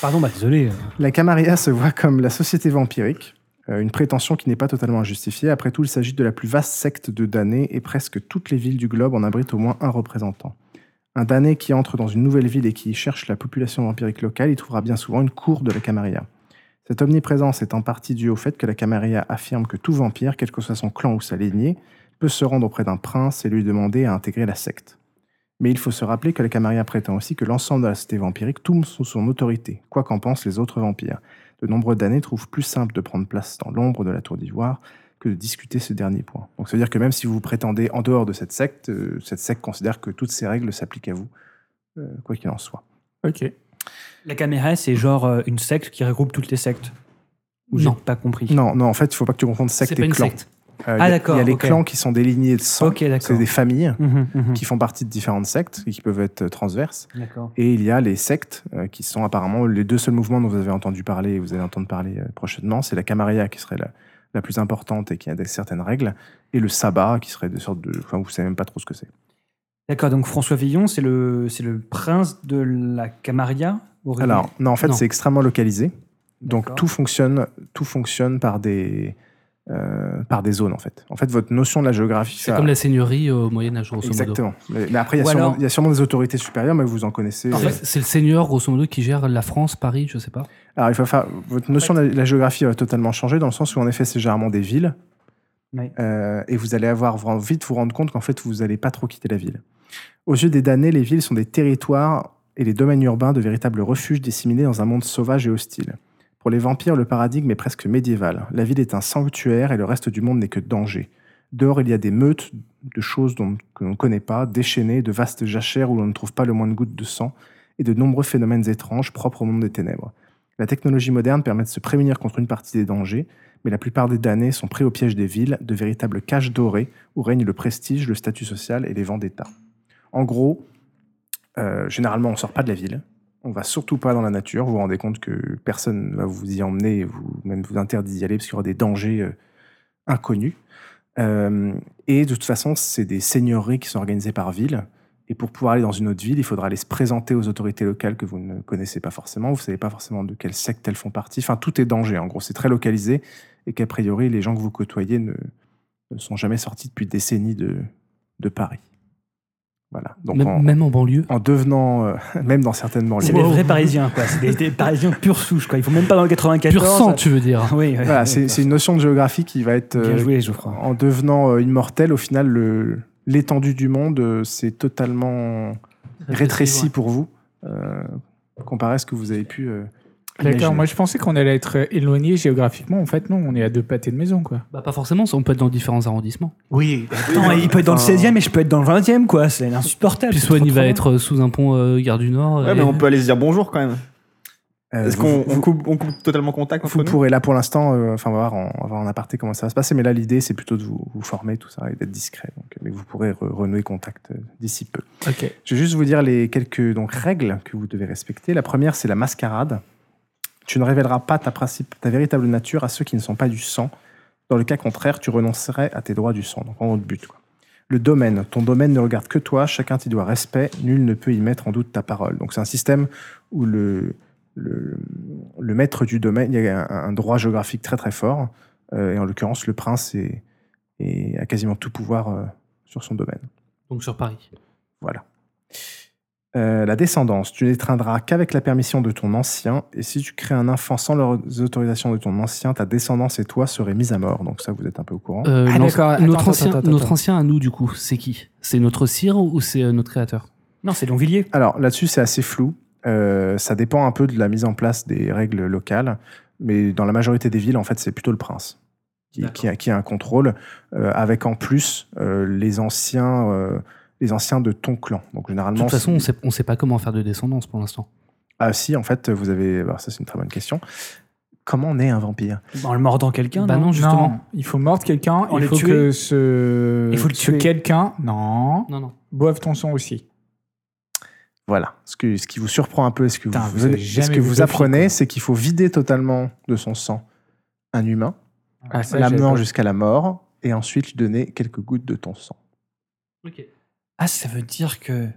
Pardon, bah désolé. La Camarilla se voit comme la société vampirique, euh, une prétention qui n'est pas totalement injustifiée. Après tout, il s'agit de la plus vaste secte de damnés et presque toutes les villes du globe en abritent au moins un représentant. Un damné qui entre dans une nouvelle ville et qui y cherche la population vampirique locale, il trouvera bien souvent une cour de la Camarilla. Cette omniprésence est en partie due au fait que la Camarilla affirme que tout vampire, quel que soit son clan ou sa lignée, peut se rendre auprès d'un prince et lui demander à intégrer la secte. Mais il faut se rappeler que la Camarilla prétend aussi que l'ensemble de la société vampirique tombe sous son autorité, quoi qu'en pensent les autres vampires. De nombreux damnés trouvent plus simple de prendre place dans l'ombre de la tour d'ivoire que de discuter ce dernier point. Donc ça veut dire que même si vous prétendez en dehors de cette secte, euh, cette secte considère que toutes ces règles s'appliquent à vous, euh, quoi qu'il en soit. Ok. La caméra, c'est genre euh, une secte qui regroupe toutes les sectes. Ou j'ai Non. pas compris. Non, non, en fait, il faut pas que tu confondes secte C'est et pas une clan. secte. Euh, il y Ah, d'accord, Il y a les clans qui sont des lignées de sang, Ok, d'accord. c'est des familles Mhm, mhm. qui font partie de différentes sectes et qui peuvent être euh, transverses. Et il y a les sectes, euh, qui sont apparemment les deux seuls mouvements dont vous avez entendu parler et vous allez entendre parler euh, prochainement. C'est la Camarilla qui serait la, la plus importante et qui a des, certaines règles, et le sabbat qui serait de sorte de... Enfin, vous savez même pas trop ce que c'est. D'accord, donc François Villon, c'est le, le prince de la Camarilla Alors, non, en fait, c'est extrêmement localisé. Donc, tout fonctionne, tout fonctionne par des, euh, par des zones, en fait. En fait, votre notion de la géographie... C'est ça- comme la seigneurie au Moyen-Âge, grosso modo. Exactement. Mais, mais après, il y, a sûrement- alors- il y a sûrement des autorités supérieures, mais vous en connaissez. En euh, fait, c'est le seigneur, grosso modo, qui gère la France, Paris, je sais pas. Alors, il faut faire... Votre notion de la, géographie va totalement changer, dans le sens où, en effet, c'est généralement des villes. Oui. Euh, et vous allez avoir vite vous rendre compte qu'en fait, vous n'allez pas trop quitter la ville. Aux yeux des damnés, les villes sont des territoires et les domaines urbains de véritables refuges disséminés dans un monde sauvage et hostile. Pour les vampires, le paradigme est presque médiéval. La ville est un sanctuaire et le reste du monde n'est que danger. Dehors, il y a des meutes de choses dont, que l'on ne connaît pas, déchaînées, de vastes jachères où l'on ne trouve pas le moins de gouttes de sang, et de nombreux phénomènes étranges propres au monde des ténèbres. La technologie moderne permet de se prémunir contre une partie des dangers, mais la plupart des damnés sont pris au piège des villes, de véritables cages dorées où règne le prestige, le statut social et les vendettas. En gros, euh, généralement, on sort pas de la ville. On va surtout pas dans la nature. Vous vous rendez compte que personne va vous y emmener, vous, même vous interdit d'y aller parce qu'il y aura des dangers euh, inconnus. Euh, et de toute façon, c'est des seigneuries qui sont organisées par ville. Et pour pouvoir aller dans une autre ville, il faudra aller se présenter aux autorités locales que vous ne connaissez pas forcément. Vous ne savez pas forcément de quelle secte elles font partie. Enfin, tout est danger. En gros, c'est très localisé et qu'a priori, les gens que vous côtoyez ne, ne sont jamais sortis depuis des décennies de, de Paris. Voilà. Donc, Même, en, même en banlieue. en devenant, euh, *laughs* même dans certaines banlieues. C'est des vrais Parisiens, quoi. C'est des, des Parisiens pure souche, quoi. Ils font même pas dans le 94. Pur sang, ça- tu veux dire. *laughs* Oui, ouais, Voilà, c'est une notion de géographie qui va être Bien euh, joué, Geoffroy. en devenant euh, immortel, au final, le- l'étendue du monde, c'est totalement rétréci pour vous, euh, comparé à ce que vous avez pu. euh, D'accord, moi je pensais qu'on allait être euh, éloigné géographiquement. En fait, non, on est à deux pâtés de maison, quoi. Bah, pas forcément, on peut être dans différents arrondissements. Oui. Attends, il peut être dans le Enfin- 16e et je peux être dans le 20e, quoi. C'est insupportable. Puis Swan, il va être euh, sous un pont euh, Gare du Nord. Ouais, et- mais on peut aller se dire bonjour quand même. Euh, Est-ce qu'on coupe, on coupe totalement contact Vous pourrez là pour l'instant, euh, enfin on va voir en, on va voir en aparté comment ça va se passer, mais là l'idée c'est plutôt de vous, vous former tout ça et d'être discret. Donc, mais vous pourrez re- renouer contact euh, d'ici peu. Ok. Je vais juste vous dire les quelques donc, règles que vous devez respecter. La première c'est la mascarade. Tu ne révéleras pas ta, principe, ta véritable nature à ceux qui ne sont pas du sang. Dans le cas contraire, tu renoncerais à tes droits du sang. Donc en gros, le but. Quoi. Le domaine. Ton domaine ne regarde que toi, chacun t'y doit respect, nul ne peut y mettre en doute ta parole. Donc c'est un système où le, le, le maître du domaine, il y a un, un droit géographique très très fort, euh, et en l'occurrence le prince est, est- a quasiment tout pouvoir euh, sur son domaine. Donc sur Paris. Voilà. Euh, la descendance, tu n'étreindras qu'avec la permission de ton ancien, et si tu crées un enfant sans les autorisations de ton ancien, ta descendance et toi seraient mises à mort. Donc ça, vous êtes un peu au courant. Euh, Ah. Attends, notre, attends, ancien, attends, notre ancien à nous, du coup, c'est qui? C'est notre sire ou c'est euh, notre créateur? Non, c'est Longvilliers. Alors là-dessus, c'est assez flou. Euh, ça dépend un peu de la mise en place des règles locales, mais dans la majorité des villes, en fait, c'est plutôt le prince qui, a, qui a un contrôle, euh, avec en plus euh, les anciens, euh, les anciens de ton clan. Donc De généralement, toute façon, on c'est- sait, on sait pas comment faire de descendance pour l'instant. ah si, en fait, vous avez, alors ça c'est une très bonne question. Comment naît un vampire? En le mordant quelqu'un, Bah non? non, justement. Non, il faut mordre quelqu'un. Il faut tuer. que ce, Il faut le ce tuer. quelqu'un, non, Non, non. boive ton sang aussi. Voilà. Ce, que, ce qui vous surprend un peu, et ce que Putain, vous, avez ce que vous apprenez, c'est qu'il faut vider totalement de son sang un humain, Ah, l'amenant jusqu'à la mort, et ensuite lui donner quelques gouttes de ton sang. Ok. Ah, ça veut dire que.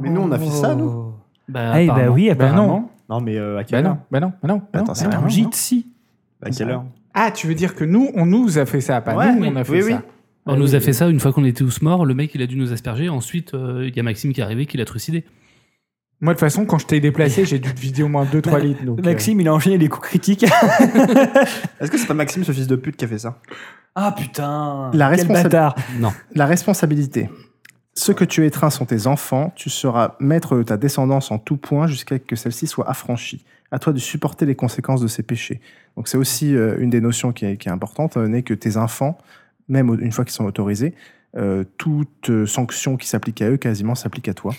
Mais nous, on a fait ça, nous Oh. Bah, Ah, eh bah oui, Bah apparemment. Non, mais euh, à Bah quelle heure non, bah non, bah non. bah Attends, non, c'est bah un non, non. gîte, si. À quelle heure Ah, tu veux dire que nous, on nous a fait ça, pas Ouais, nous, oui, on a fait oui, ça. oui. On nous a fait ça une fois qu'on était tous morts. Le mec, il a dû nous asperger. Ensuite, euh, il y a Maxime qui est arrivé, qui l'a trucidé. Moi, de toute façon, quand je t'ai déplacé, j'ai dû te vider au moins 2-3 *laughs* litres. Donc, euh, Maxime, il a enchaîné les coups critiques. *laughs* Est-ce que c'est pas Maxime, ce fils de pute, qui a fait ça? Ah putain. La Quel responsa- bâtard. Non. La responsabilité. Ceux que tu étreins sont tes enfants, tu seras maître de ta descendance en tout point jusqu'à ce que celle-ci soit affranchie. À toi de supporter les conséquences de ces péchés. Donc c'est aussi euh, une des notions qui est, qui est importante, euh, n'est que tes enfants, même une fois qu'ils sont autorisés, euh, toute sanction qui s'applique à eux quasiment s'applique à toi.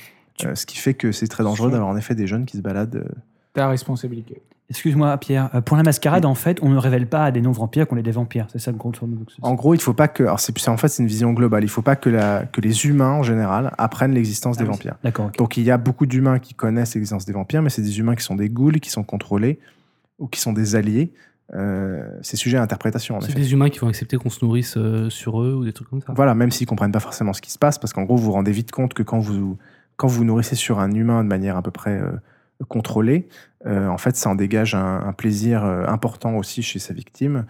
Euh, ce qui fait que c'est très dangereux d'avoir en effet des jeunes qui se baladent. euh, ta responsabilité. Excuse-moi, Pierre. Euh, Pour la mascarade, en fait, on ne révèle pas à des non-vampires qu'on est des vampires. C'est ça le gros tournoi. En gros, il faut pas que. Alors c'est c'est- en fait c'est une vision globale. Il faut pas que, la, que les humains en général apprennent l'existence Ah des oui. vampires. D'accord. ok. Donc il y a beaucoup d'humains qui connaissent l'existence des vampires, mais c'est des humains qui sont des ghouls, qui sont contrôlés ou qui sont des alliés. Euh, c'est sujet à interprétation en C'est effet. des humains qui vont accepter qu'on se nourrisse euh, sur eux ou des trucs comme ça. Voilà, même s'ils comprennent pas forcément ce qui se passe, parce qu'en gros vous vous rendez vite compte que quand vous quand vous nourrissez sur un humain de manière à peu près euh, contrôlée, euh, en fait ça en dégage un, un plaisir euh, important aussi chez sa victime.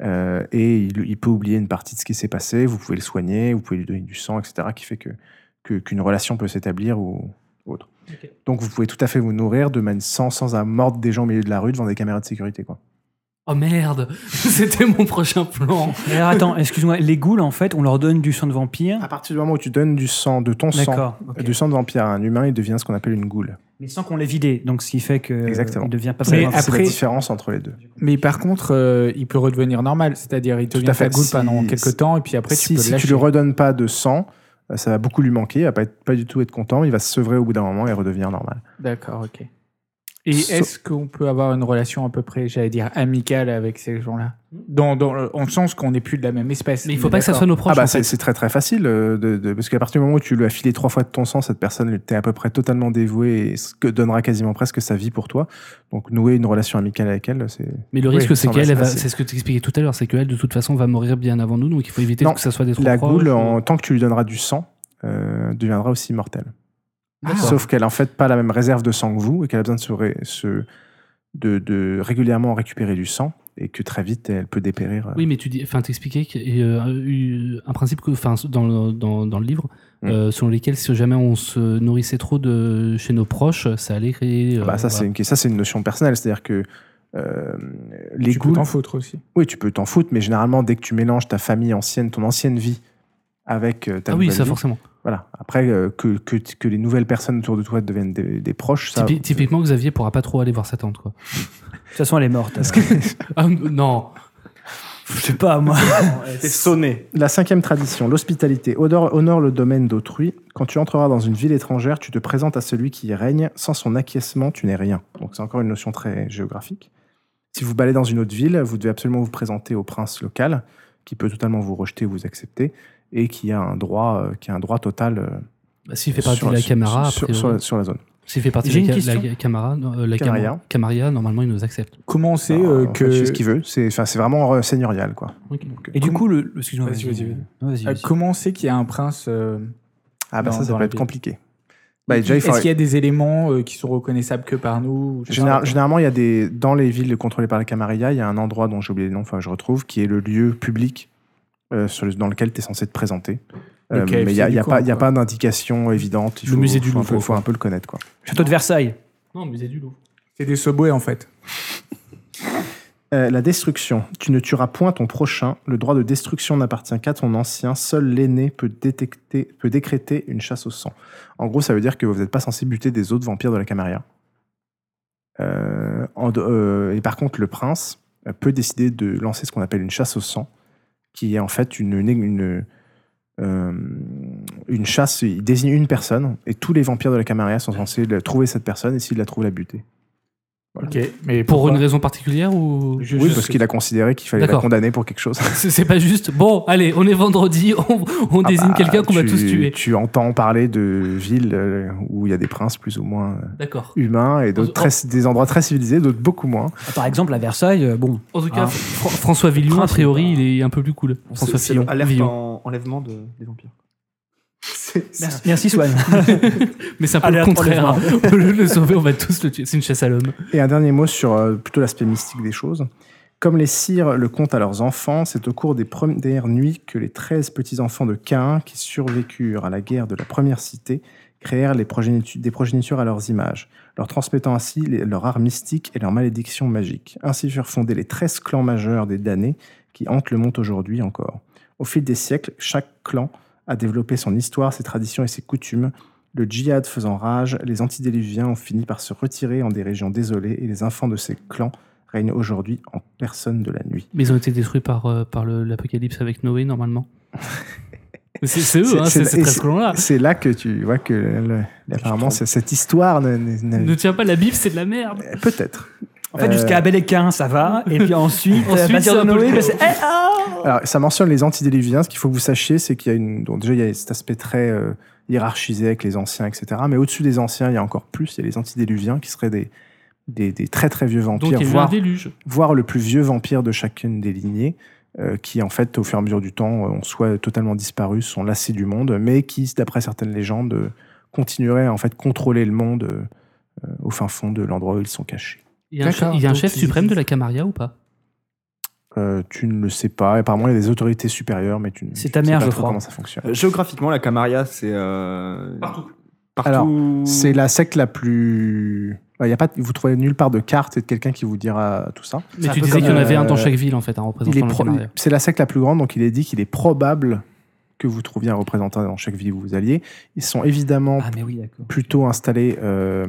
Euh, et il, il peut oublier une partie de ce qui s'est passé. Vous pouvez le soigner, vous pouvez lui donner du sang, etc., qui fait que qu'une relation peut s'établir ou autre. Donc vous pouvez tout à fait vous nourrir de manière sans sans à mordre des gens au milieu de la rue devant des caméras de sécurité quoi. Oh merde *laughs* C'était mon prochain plan. Alors, attends, excuse-moi. Les ghouls, en fait, on leur donne du sang de vampire. À partir du moment où tu donnes du sang de ton sang, D'accord. ok. du sang de vampire à un humain, il devient ce qu'on appelle une goule. Mais sans qu'on l'ait vidé. Donc, ce qui fait que Exactement. il devient pas Mais vraiment- C'est la après- différence entre les deux. Mais par contre, euh, il peut redevenir normal. C'est-à-dire, il devient à fait. cagoule Si- pendant quelques temps et puis après, si tu peux si le tu lui redonnes pas de sang, euh, ça va beaucoup lui manquer, il va pas, être, pas du tout être content, il va se sevrer au bout d'un moment et redevenir normal. D'accord, ok. Et est-ce qu'on peut avoir une relation à peu près, j'allais dire, amicale avec ces gens-là dans, dans le, En sens qu'on n'est plus de la même espèce. Mais il on faut pas que ça soit nos proches. Ah bah c'est très très facile, euh, de, de- parce qu'à partir du moment où tu lui as filé trois fois de ton sang, cette personne était à peu près totalement dévouée et ce que donnera quasiment presque sa vie pour toi. Donc nouer une relation amicale avec elle, c'est... Mais le Oui, risque, c'est qu'elle, c'est ce que tu expliquais tout à l'heure, c'est qu'elle, de toute façon, va mourir bien avant nous, donc il faut éviter Non, que ça soit des trop La proches, goule, ou- en tant que tu lui donneras du sang, euh, deviendra aussi mortelle. Ah. Sauf qu'elle a en fait pas la même réserve de sang que vous et qu'elle a besoin de, se ré- se- de, de régulièrement récupérer du sang et que très vite elle peut dépérir. euh. Oui, mais tu dis, enfin, t'expliquais qu'il y a eu un principe que, enfin, dans le, dans, dans le livre, Mm. euh, selon lesquels si jamais on se nourrissait trop de chez nos proches, ça allait créer. Ah bah, euh, ça, c'est voilà. une, ça, c'est une notion personnelle. C'est-à-dire que euh, les Tu peux goules. t'en foutre aussi. Oui, tu peux t'en foutre, mais généralement, dès que tu mélanges ta famille ancienne, ton ancienne vie avec euh, ta Ah oui, ça vie, forcément. Voilà. Après, euh, que, que, que les nouvelles personnes autour de toi deviennent des, des proches, ça. Typi- typiquement, Xavier pourra pas trop aller voir sa tante, quoi. *laughs* De toute façon, elle est morte. *laughs* Ah, non. Je sais pas, moi. *laughs* T'es sonné. La cinquième tradition, l'hospitalité. Honore, honore le domaine d'autrui. Quand tu entreras dans une ville étrangère, tu te présentes à celui qui y règne. Sans son acquiescement, tu n'es rien. Donc c'est encore une notion très géographique. Si vous baladez dans une autre ville, vous devez absolument vous présenter au prince local, qui peut totalement vous rejeter ou vous accepter, et qui a un droit, euh, qui a un droit total euh, Bah, S'il fait partie sur, de la sur- Camara, sur, sur la, sur la zone. S'il fait partie de la, la Camara, euh, la Camaria. Cam- Camaria, normalement, il nous accepte. Comment on sait Alors, euh, en que. fait ce qu'il veut. C'est enfin, c'est vraiment euh, seigneurial, quoi. Ok. Donc, Et du coup, le. Excuse-moi. Vas-y, vas-y, comment on sait qu'il y a un prince euh, ah bah dans- ça, ça peut être compliqué. Bah, Est-ce faudrait- qu'il y a des éléments euh, qui sont reconnaissables que par nous Général- pas. généralement, il y a des dans les villes contrôlées par la Camarilla, il y a un endroit dont j'ai oublié le nom, enfin je retrouve, qui est le lieu public euh, sur le- dans lequel tu es censé te présenter. Euh, mais il n'y a, il y a coin, pas, il d'indication évidente. Il Le faut, musée du Louvre, peu- quoi. faut un peu le connaître. Quoi. Château de Versailles. Non, musée du Louvre. C'est des subways en fait. Euh, la destruction. Tu ne tueras point ton prochain. Le droit de destruction n'appartient qu'à ton ancien. Seul l'aîné peut, détecter, peut décréter une chasse au sang. En gros, ça veut dire que vous n'êtes pas censé buter des autres vampires de la Camarilla. Euh, en euh, et par contre, le prince peut décider de lancer ce qu'on appelle une chasse au sang, qui est en fait euh, une chasse. Il désigne une personne, et tous les vampires de la Camarilla sont censés trouver cette personne, et s'ils la trouvent, la buter. Voilà. Ok, mais Pour une raison particulière ou Je- Oui, je- parce qu'il a considéré qu'il fallait la condamner pour quelque chose. C'est *laughs* c'est pas juste. Bon, allez, on est vendredi, *laughs* on, on Ah désigne bah, quelqu'un qu'on va tous tuer. Tu entends parler de villes euh, où il y a des princes plus ou moins euh, D'accord. humains et d'autres très- des endroits très civilisés, d'autres beaucoup moins. Ah, Par exemple, à Versailles, euh, bon. En tout cas. Fr- François Villon, a priori, il est un peu plus cool. François C'est Fillon. alerte Villon. en enlèvement de, des vampires. Merci, merci Swan. *laughs* Mais c'est un peu le contraire. Au lieu de le sauver, on va tous le tuer. C'est une chasse à l'homme. Et un dernier mot sur euh, plutôt l'aspect mystique des choses. Comme les sires le content à leurs enfants, c'est au cours des premières nuits que les treize petits-enfants de Cain, qui survécurent à la guerre de la première cité, créèrent les progénitu- des progénitures à leurs images, leur transmettant ainsi les- leur art mystique et leur malédiction magique. Ainsi furent fondés les treize clans majeurs des damnés qui hantent le monde aujourd'hui encore. Au fil des siècles, chaque clan a développé son histoire, ses traditions et ses coutumes. Le djihad faisant rage, les antidiluviens ont fini par se retirer en des régions désolées et les enfants de ces clans règnent aujourd'hui en personne de la nuit. Mais ils ont été détruits par, euh, par l'apocalypse avec Noé, normalement. *laughs* C'est eux, C'est- hein, c'est- c'est ces et 13 c'est- clans-là. C'est là que tu vois que le- apparemment c'est- cette histoire ne- ne- ne- Ne tiens pas la Bible, c'est de la merde. peut-être. En fait, Euh, jusqu'à Abel et Cain, ça va. Et puis ensuite, *laughs* Ensuite, c'est de Noé, bah, c'est. Eh, ah Alors, ça mentionne les antidiluviens. Ce qu'il faut que vous sachiez, c'est qu'il y a une. Donc, déjà, il y a cet aspect très euh, hiérarchisé avec les anciens, etc. Mais au-dessus des anciens, il y a encore plus. Il y a les antidiluviens qui seraient des, des, des très très vieux Donc vampires, il y a eu un voire, déluge. voire le plus vieux vampire de chacune des lignées, euh, qui en fait, au fur et à mesure du temps, ont soit totalement disparu, sont lassés du monde, mais qui, d'après certaines légendes, euh, continueraient à en fait contrôler le monde euh, au fin fond de l'endroit où ils sont cachés. Il y a un, chef- il y a un chef il- suprême de la Camaria ou pas? Euh, tu ne le sais pas. Apparemment, il y a des autorités supérieures, mais tu ne C'est ta sais mère, pas je trop crois. comment ça fonctionne. Euh, géographiquement, la Camarilla, c'est. euh, Partout. Partout. Alors, C'est la secte la plus. Bah, y a pas, vous trouvez nulle part de carte et de quelqu'un qui vous dira tout ça. Mais tu disais qu'il y en avait un dans chaque ville, en fait, un Il représentant pro-. C'est la secte la plus grande, donc il est dit qu'il est probable que vous trouviez un représentant dans chaque ville où vous alliez. Ils sont évidemment Ah, mais oui, d'accord. plutôt installés euh,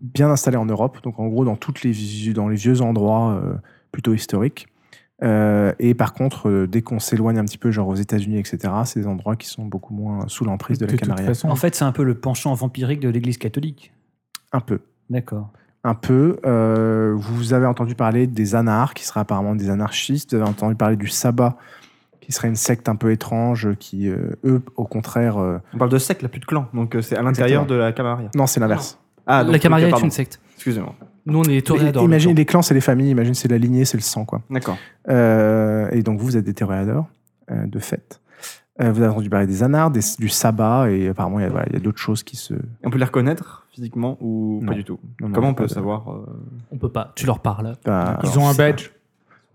bien installés en Europe, donc en gros dans, toutes les, vieux- dans les vieux endroits euh, plutôt historiques. Euh, et par contre, euh, dès qu'on s'éloigne un petit peu, genre aux États-Unis, etc., c'est des endroits qui sont beaucoup moins sous l'emprise de la de façon, En fait, c'est un peu le penchant vampirique de l'Église catholique. Un peu. D'accord. Un peu. Euh, vous avez entendu parler des anards, qui seraient apparemment des anarchistes. Vous avez entendu parler du sabbat, qui serait une secte un peu étrange, qui, euh, eux, au contraire. euh, On parle de secte, là, plus de clan. Donc euh, c'est à l'intérieur de la Camarilla. Non, c'est l'inverse. Ah, donc, la Camarilla est une secte. Excusez-moi. Nous, on est les toréadors. Imagine le les clans, c'est les familles. Imagine, c'est la lignée, c'est le sang, quoi. D'accord. Euh, et donc, vous, vous êtes des toréadors, euh, de fait. Euh, vous avez entendu parler des anards, des- du sabbat, et apparemment, il y a, voilà, il y a d'autres choses qui se. On peut les reconnaître physiquement ou Non. pas du tout non, non, Comment on peut de- savoir euh, On peut pas. Tu leur parles. pas- ils alors, ont un badge.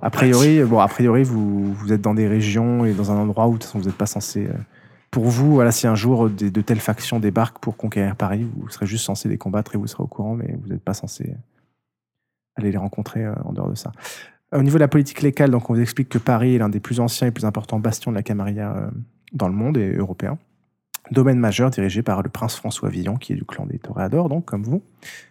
A priori, bon, a priori, vous, vous êtes dans des régions et dans un endroit où de toute façon, vous n'êtes pas censé. Euh, pour vous, voilà, si un jour des- de telles factions débarquent pour conquérir Paris, vous serez juste censé les combattre et vous serez au courant, mais vous n'êtes pas censé aller les rencontrer euh, en dehors de ça. Au niveau de la politique locale, on vous explique que Paris est l'un des plus anciens et plus importants bastions de la Camarilla euh, dans le monde et européen. Domaine majeur dirigé par le prince François Villon, qui est du clan des Toréadors, donc comme vous.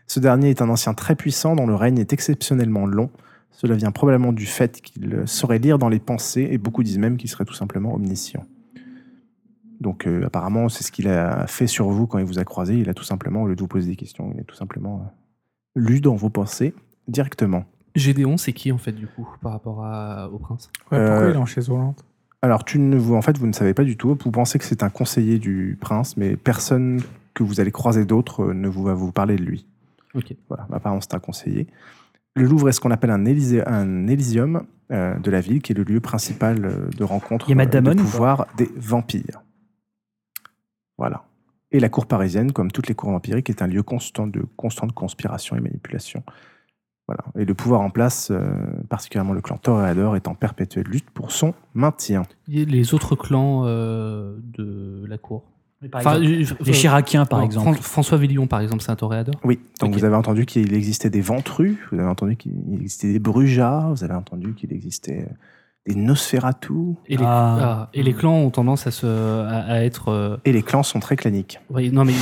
Ce dernier est un ancien très puissant dont le règne est exceptionnellement long. Cela vient probablement du fait qu'il euh, saurait lire dans les pensées et beaucoup disent même qu'il serait tout simplement omniscient. Donc euh, apparemment, c'est ce qu'il a fait sur vous quand il vous a croisé. Il a tout simplement, au lieu de vous poser des questions, il a tout simplement euh, lu dans vos pensées directement. Gédéon, c'est qui en fait du coup par rapport à- au prince? Ouais, pourquoi Euh, il est en chaise roulante? Alors, tu ne, vous, en fait, vous ne savez pas du tout. Vous pensez que c'est un conseiller du prince, mais personne que vous allez croiser d'autre euh, ne vous, va vous parler de lui. Ok. Voilà, apparemment, c'est un conseiller. Le Louvre est ce qu'on appelle un, élysé- un élysium euh, de la ville, qui est le lieu principal de rencontre euh, Damon de pouvoir des vampires. Voilà. Et la cour parisienne, comme toutes les cours vampiriques, est un lieu constant de constante conspiration et manipulation. Voilà. Et le pouvoir en place, euh, particulièrement le clan Toréador, est en perpétuelle lutte pour son maintien. A Les autres clans euh, de la cour? Par Enfin, exemple, je- les Chiraciens, par exemple. Fran- François Villon, par exemple, c'est un toréador? Oui, donc vous avez entendu qu'il existait des ventrus, vous avez entendu qu'il existait des brujas, vous avez entendu qu'il existait euh, des Nosferatu, Et les, Ah. ah, et les clans ont tendance à, se, à, à être. euh, et les clans sont très claniques. oui, non, mais ils,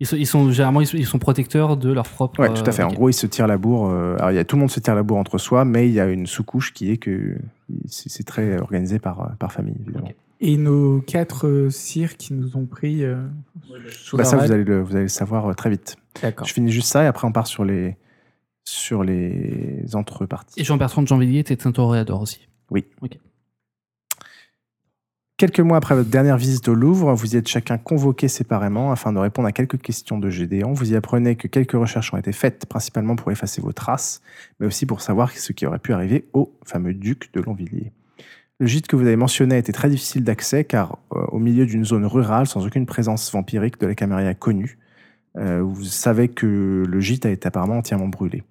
ils sont, ils sont- généralement ils sont, ils sont protecteurs de leur propre. Ouais, tout à fait. euh, En ok. gros, ils se tirent la bourre. euh, alors, il y a, tout le monde se tire la bourre entre soi, mais il y a une sous-couche qui est que c'est très organisé par, euh, par famille, évidemment. Ok. Et nos quatre euh, sires qui nous ont pris euh, sous Bah, ça, vous allez, le, vous allez le savoir euh, très vite. D'accord. Je finis juste ça et après, on part sur les, sur les entreparties. Et Jean-Bertrand de Janvilliers était un toréador aussi. Quelques mois après votre dernière visite au Louvre, vous y êtes chacun convoqués séparément afin de répondre à quelques questions de Gédéon. Vous y apprenez que quelques recherches ont été faites, principalement pour effacer vos traces, mais aussi pour savoir ce qui aurait pu arriver au fameux duc de Longvilliers. Le gîte que vous avez mentionné était très difficile d'accès car euh, au milieu d'une zone rurale sans aucune présence vampirique de la Camarilla connue, euh, vous savez que le gîte a été apparemment entièrement brûlé.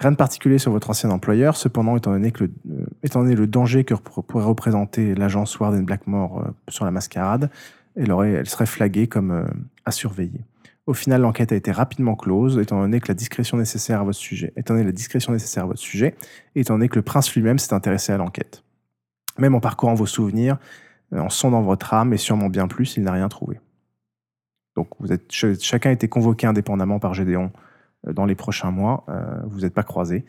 Rien de particulier sur votre ancien employeur, cependant, étant donné, que le, euh, étant donné le danger que pourrait représenter l'agence Ward and Blackmore euh, sur la mascarade, elle, serait flaguée comme euh, à surveiller. Au final, l'enquête a été rapidement close, étant donné que la discrétion nécessaire à votre sujet, étant donné la discrétion nécessaire à votre sujet, et étant donné que le prince lui-même s'est intéressé à l'enquête. Même en parcourant vos souvenirs, en sondant votre âme et sûrement bien plus, il n'a rien trouvé. Donc, vous êtes, ch- chacun a été convoqué indépendamment par Gédéon dans les prochains mois. Euh, vous n'êtes pas croisés.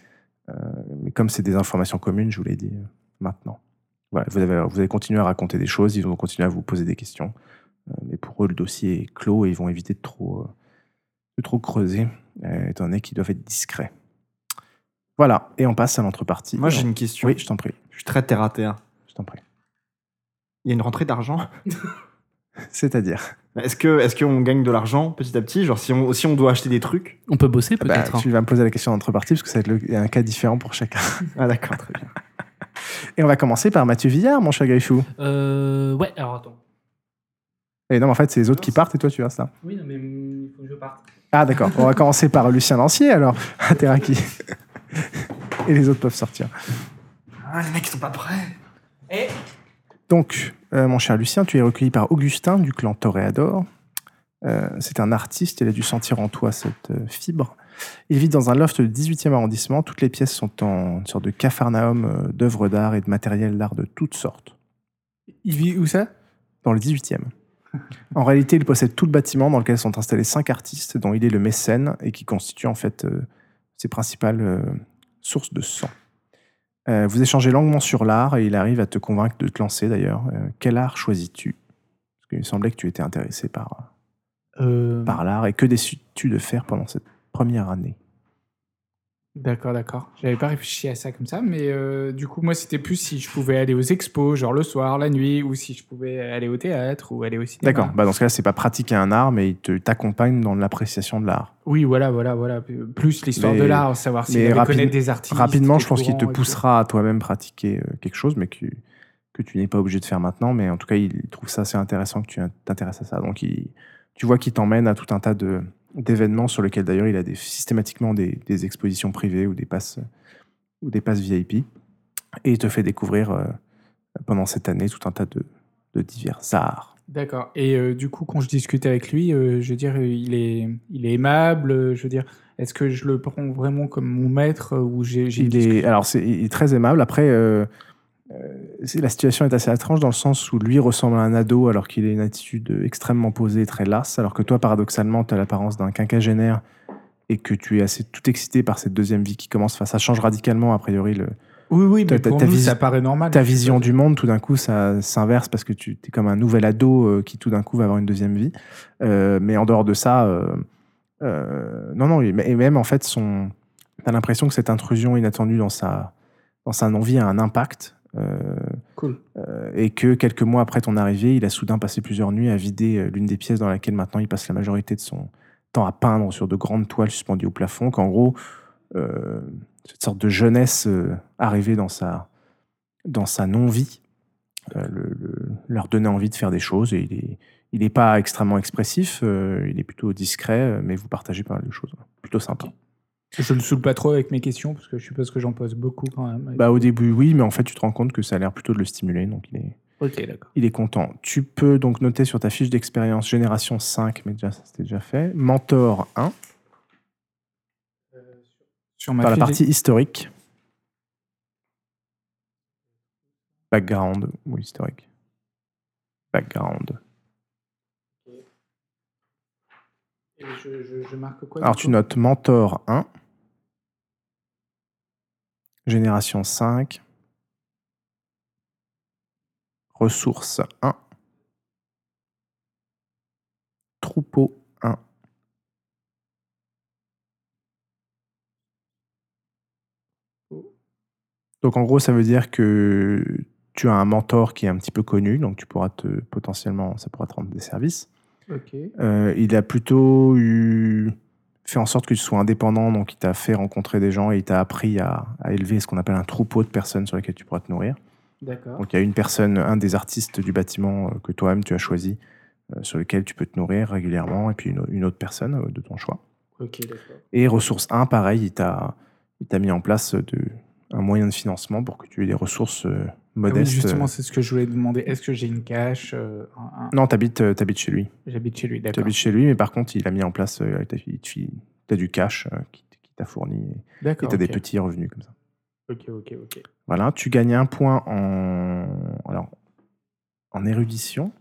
Euh, mais comme c'est des informations communes, je vous l'ai dit euh, maintenant. Voilà, vous, avez, vous avez continué à raconter des choses, ils vont continuer à vous poser des questions. Euh, mais pour eux, le dossier est clos et ils vont éviter de trop, euh, de trop creuser, euh, étant donné qu'ils doivent être discrets. Voilà, et on passe à l'entrepartie. Moi, j'ai une question. Oui, je t'en prie. Je suis très terre à terre. Je t'en prie. Il y a une rentrée d'argent? *laughs* *laughs* C'est-à-dire Est-ce que est-ce qu'on gagne de l'argent petit à petit Genre si on si on doit acheter des trucs On peut bosser Ah bah, peut-être. hein. Tu vas me poser la question d'entrepartie parce que ça va être le- un cas différent pour chacun. *laughs* Ah d'accord, très bien. *laughs* Et on va commencer par Mathieu Villard, mon cher Griffou. Euh, ouais, alors attends. Et non, mais en fait, c'est les autres qui partent et toi, tu restes là. Oui, non, mais il faut que je parte. Ah, d'accord. On va commencer par Lucien Lancier, alors. Ah, Teraki. Et les autres peuvent sortir. Ah les mecs ils sont pas prêts. Donc, euh, mon cher Lucien, tu es recueilli par Augustin du clan Toréador. Euh, c'est un artiste, il a dû sentir en toi cette euh, fibre. Il vit dans un loft du 18e arrondissement. Toutes les pièces sont en une sorte de capharnaüm d'œuvres d'art et de matériel d'art de toutes sortes. Il vit où ça? Dans le 18e. *laughs* En réalité, il possède tout le bâtiment dans lequel sont installés cinq artistes, dont il est le mécène et qui constituent en fait ses principales sources de sang. Euh, vous échangez longuement sur l'art et il arrive à te convaincre de te lancer d'ailleurs. Euh, quel art choisis-tu? Parce qu'il me semblait que tu étais intéressé par, Euh, par l'art. Et que décides-tu de faire pendant cette première année? D'accord, d'accord. J'avais pas réfléchi à ça comme ça, mais euh, du coup, moi, c'était plus si je pouvais aller aux expos, genre le soir, la nuit, ou si je pouvais aller au théâtre ou aller au cinéma. D'accord, bah dans ce cas-là, c'est pas pratiquer un art, mais il t'accompagne dans l'appréciation de l'art. Oui, voilà, voilà, voilà. Plus l'histoire de l'art, savoir allait rapide- connaître des artistes. Rapidement, je pense qu'il te poussera à toi-même pratiquer euh, quelque chose, mais que, que tu n'es pas obligé de faire maintenant. Mais en tout cas, il trouve ça assez intéressant que tu t'intéresses à ça. Donc, il- tu vois qu'il t'emmène à tout un tas de- d'événements sur lesquels d'ailleurs il a des, systématiquement des, des expositions privées ou des passes, ou des passes VIP. Et il te fait découvrir euh, pendant cette année tout un tas de, de divers arts. D'accord. Et euh, du coup, quand je discute avec lui, euh, je veux dire, il est, il est aimable. Je veux dire, est-ce que je le prends vraiment comme mon maître ou j'ai, Il est, alors c'est, il est très aimable. Après, la situation est assez étrange dans le sens où lui ressemble à un ado alors qu'il a une attitude extrêmement posée très lasse, alors que toi, paradoxalement, tu as l'apparence d'un quinquagénaire et que tu es assez tout excité par cette deuxième vie qui commence. Enfin, ça change radicalement, a priori, le, Oui, oui, ta- mais ta- pour ta nous, vis- ça paraît normal. ta vision du monde, tout d'un coup, ça s'inverse parce que tu es comme un nouvel ado euh, qui, tout d'un coup, va avoir une deuxième vie. Euh, mais en dehors de ça, euh, euh, non, non, et et même en fait, son... tu as l'impression que cette intrusion inattendue dans sa, dans sa non-vie a un impact. Euh, Cool. euh, et que quelques mois après ton arrivée, il a soudain passé plusieurs nuits à vider euh, l'une des pièces dans laquelle maintenant il passe la majorité de son temps à peindre sur de grandes toiles suspendues au plafond. Qu'en gros, cette sorte de jeunesse arrivée dans sa, dans sa non-vie le- le- leur donnait envie de faire des choses. Et il est, il n'est pas extrêmement expressif, euh, il est plutôt discret, mais vous partagez pas mal de choses. Plutôt sympa. Je le saoule pas trop avec mes questions parce que je suppose que j'en pose beaucoup quand même. Bah, au début, oui, mais en fait, tu te rends compte que ça a l'air plutôt de le stimuler, donc il est, ok, d'accord. il est content. Tu peux donc noter sur ta fiche d'expérience Génération 5, mais déjà, ça c'était déjà fait. Mentor 1, Sur ma par la partie historique. Background, oui, historique. Background. Et je, je- je marque quoi Alors tu notes Mentor 1, Génération 5, Ressources 1, Troupeau 1. Donc en gros, ça veut dire que tu as un mentor qui est un petit peu connu, donc tu pourras te potentiellement, ça pourra te rendre des services. Ok. Euh, il a plutôt eu fait en sorte que tu sois indépendant, donc il t'a fait rencontrer des gens et il t'a appris à, à élever ce qu'on appelle un troupeau de personnes sur lesquelles tu pourras te nourrir. D'accord. Donc il y a une personne, un des artistes du bâtiment euh, que toi-même tu as choisi, euh, sur lequel tu peux te nourrir régulièrement, et puis une, une autre personne euh, de ton choix. Ok, d'accord. Et ressource 1, pareil, il t'a il t'a mis en place de, un moyen de financement pour que tu aies des ressources euh, Ah oui, modestes. justement, c'est ce que je voulais te demander. Est-ce que j'ai une cache euh, un- Non, t'habites euh, t'habites chez lui. J'habite chez lui, Tu d'accord. habites chez lui, mais par contre, il a mis en place, euh, t'as- du cash euh, qui, qui t'a fourni, et- et D'accord. t'as des petits revenus comme ça. Ok, ok, ok. Voilà, tu gagnes un point en, alors, en érudition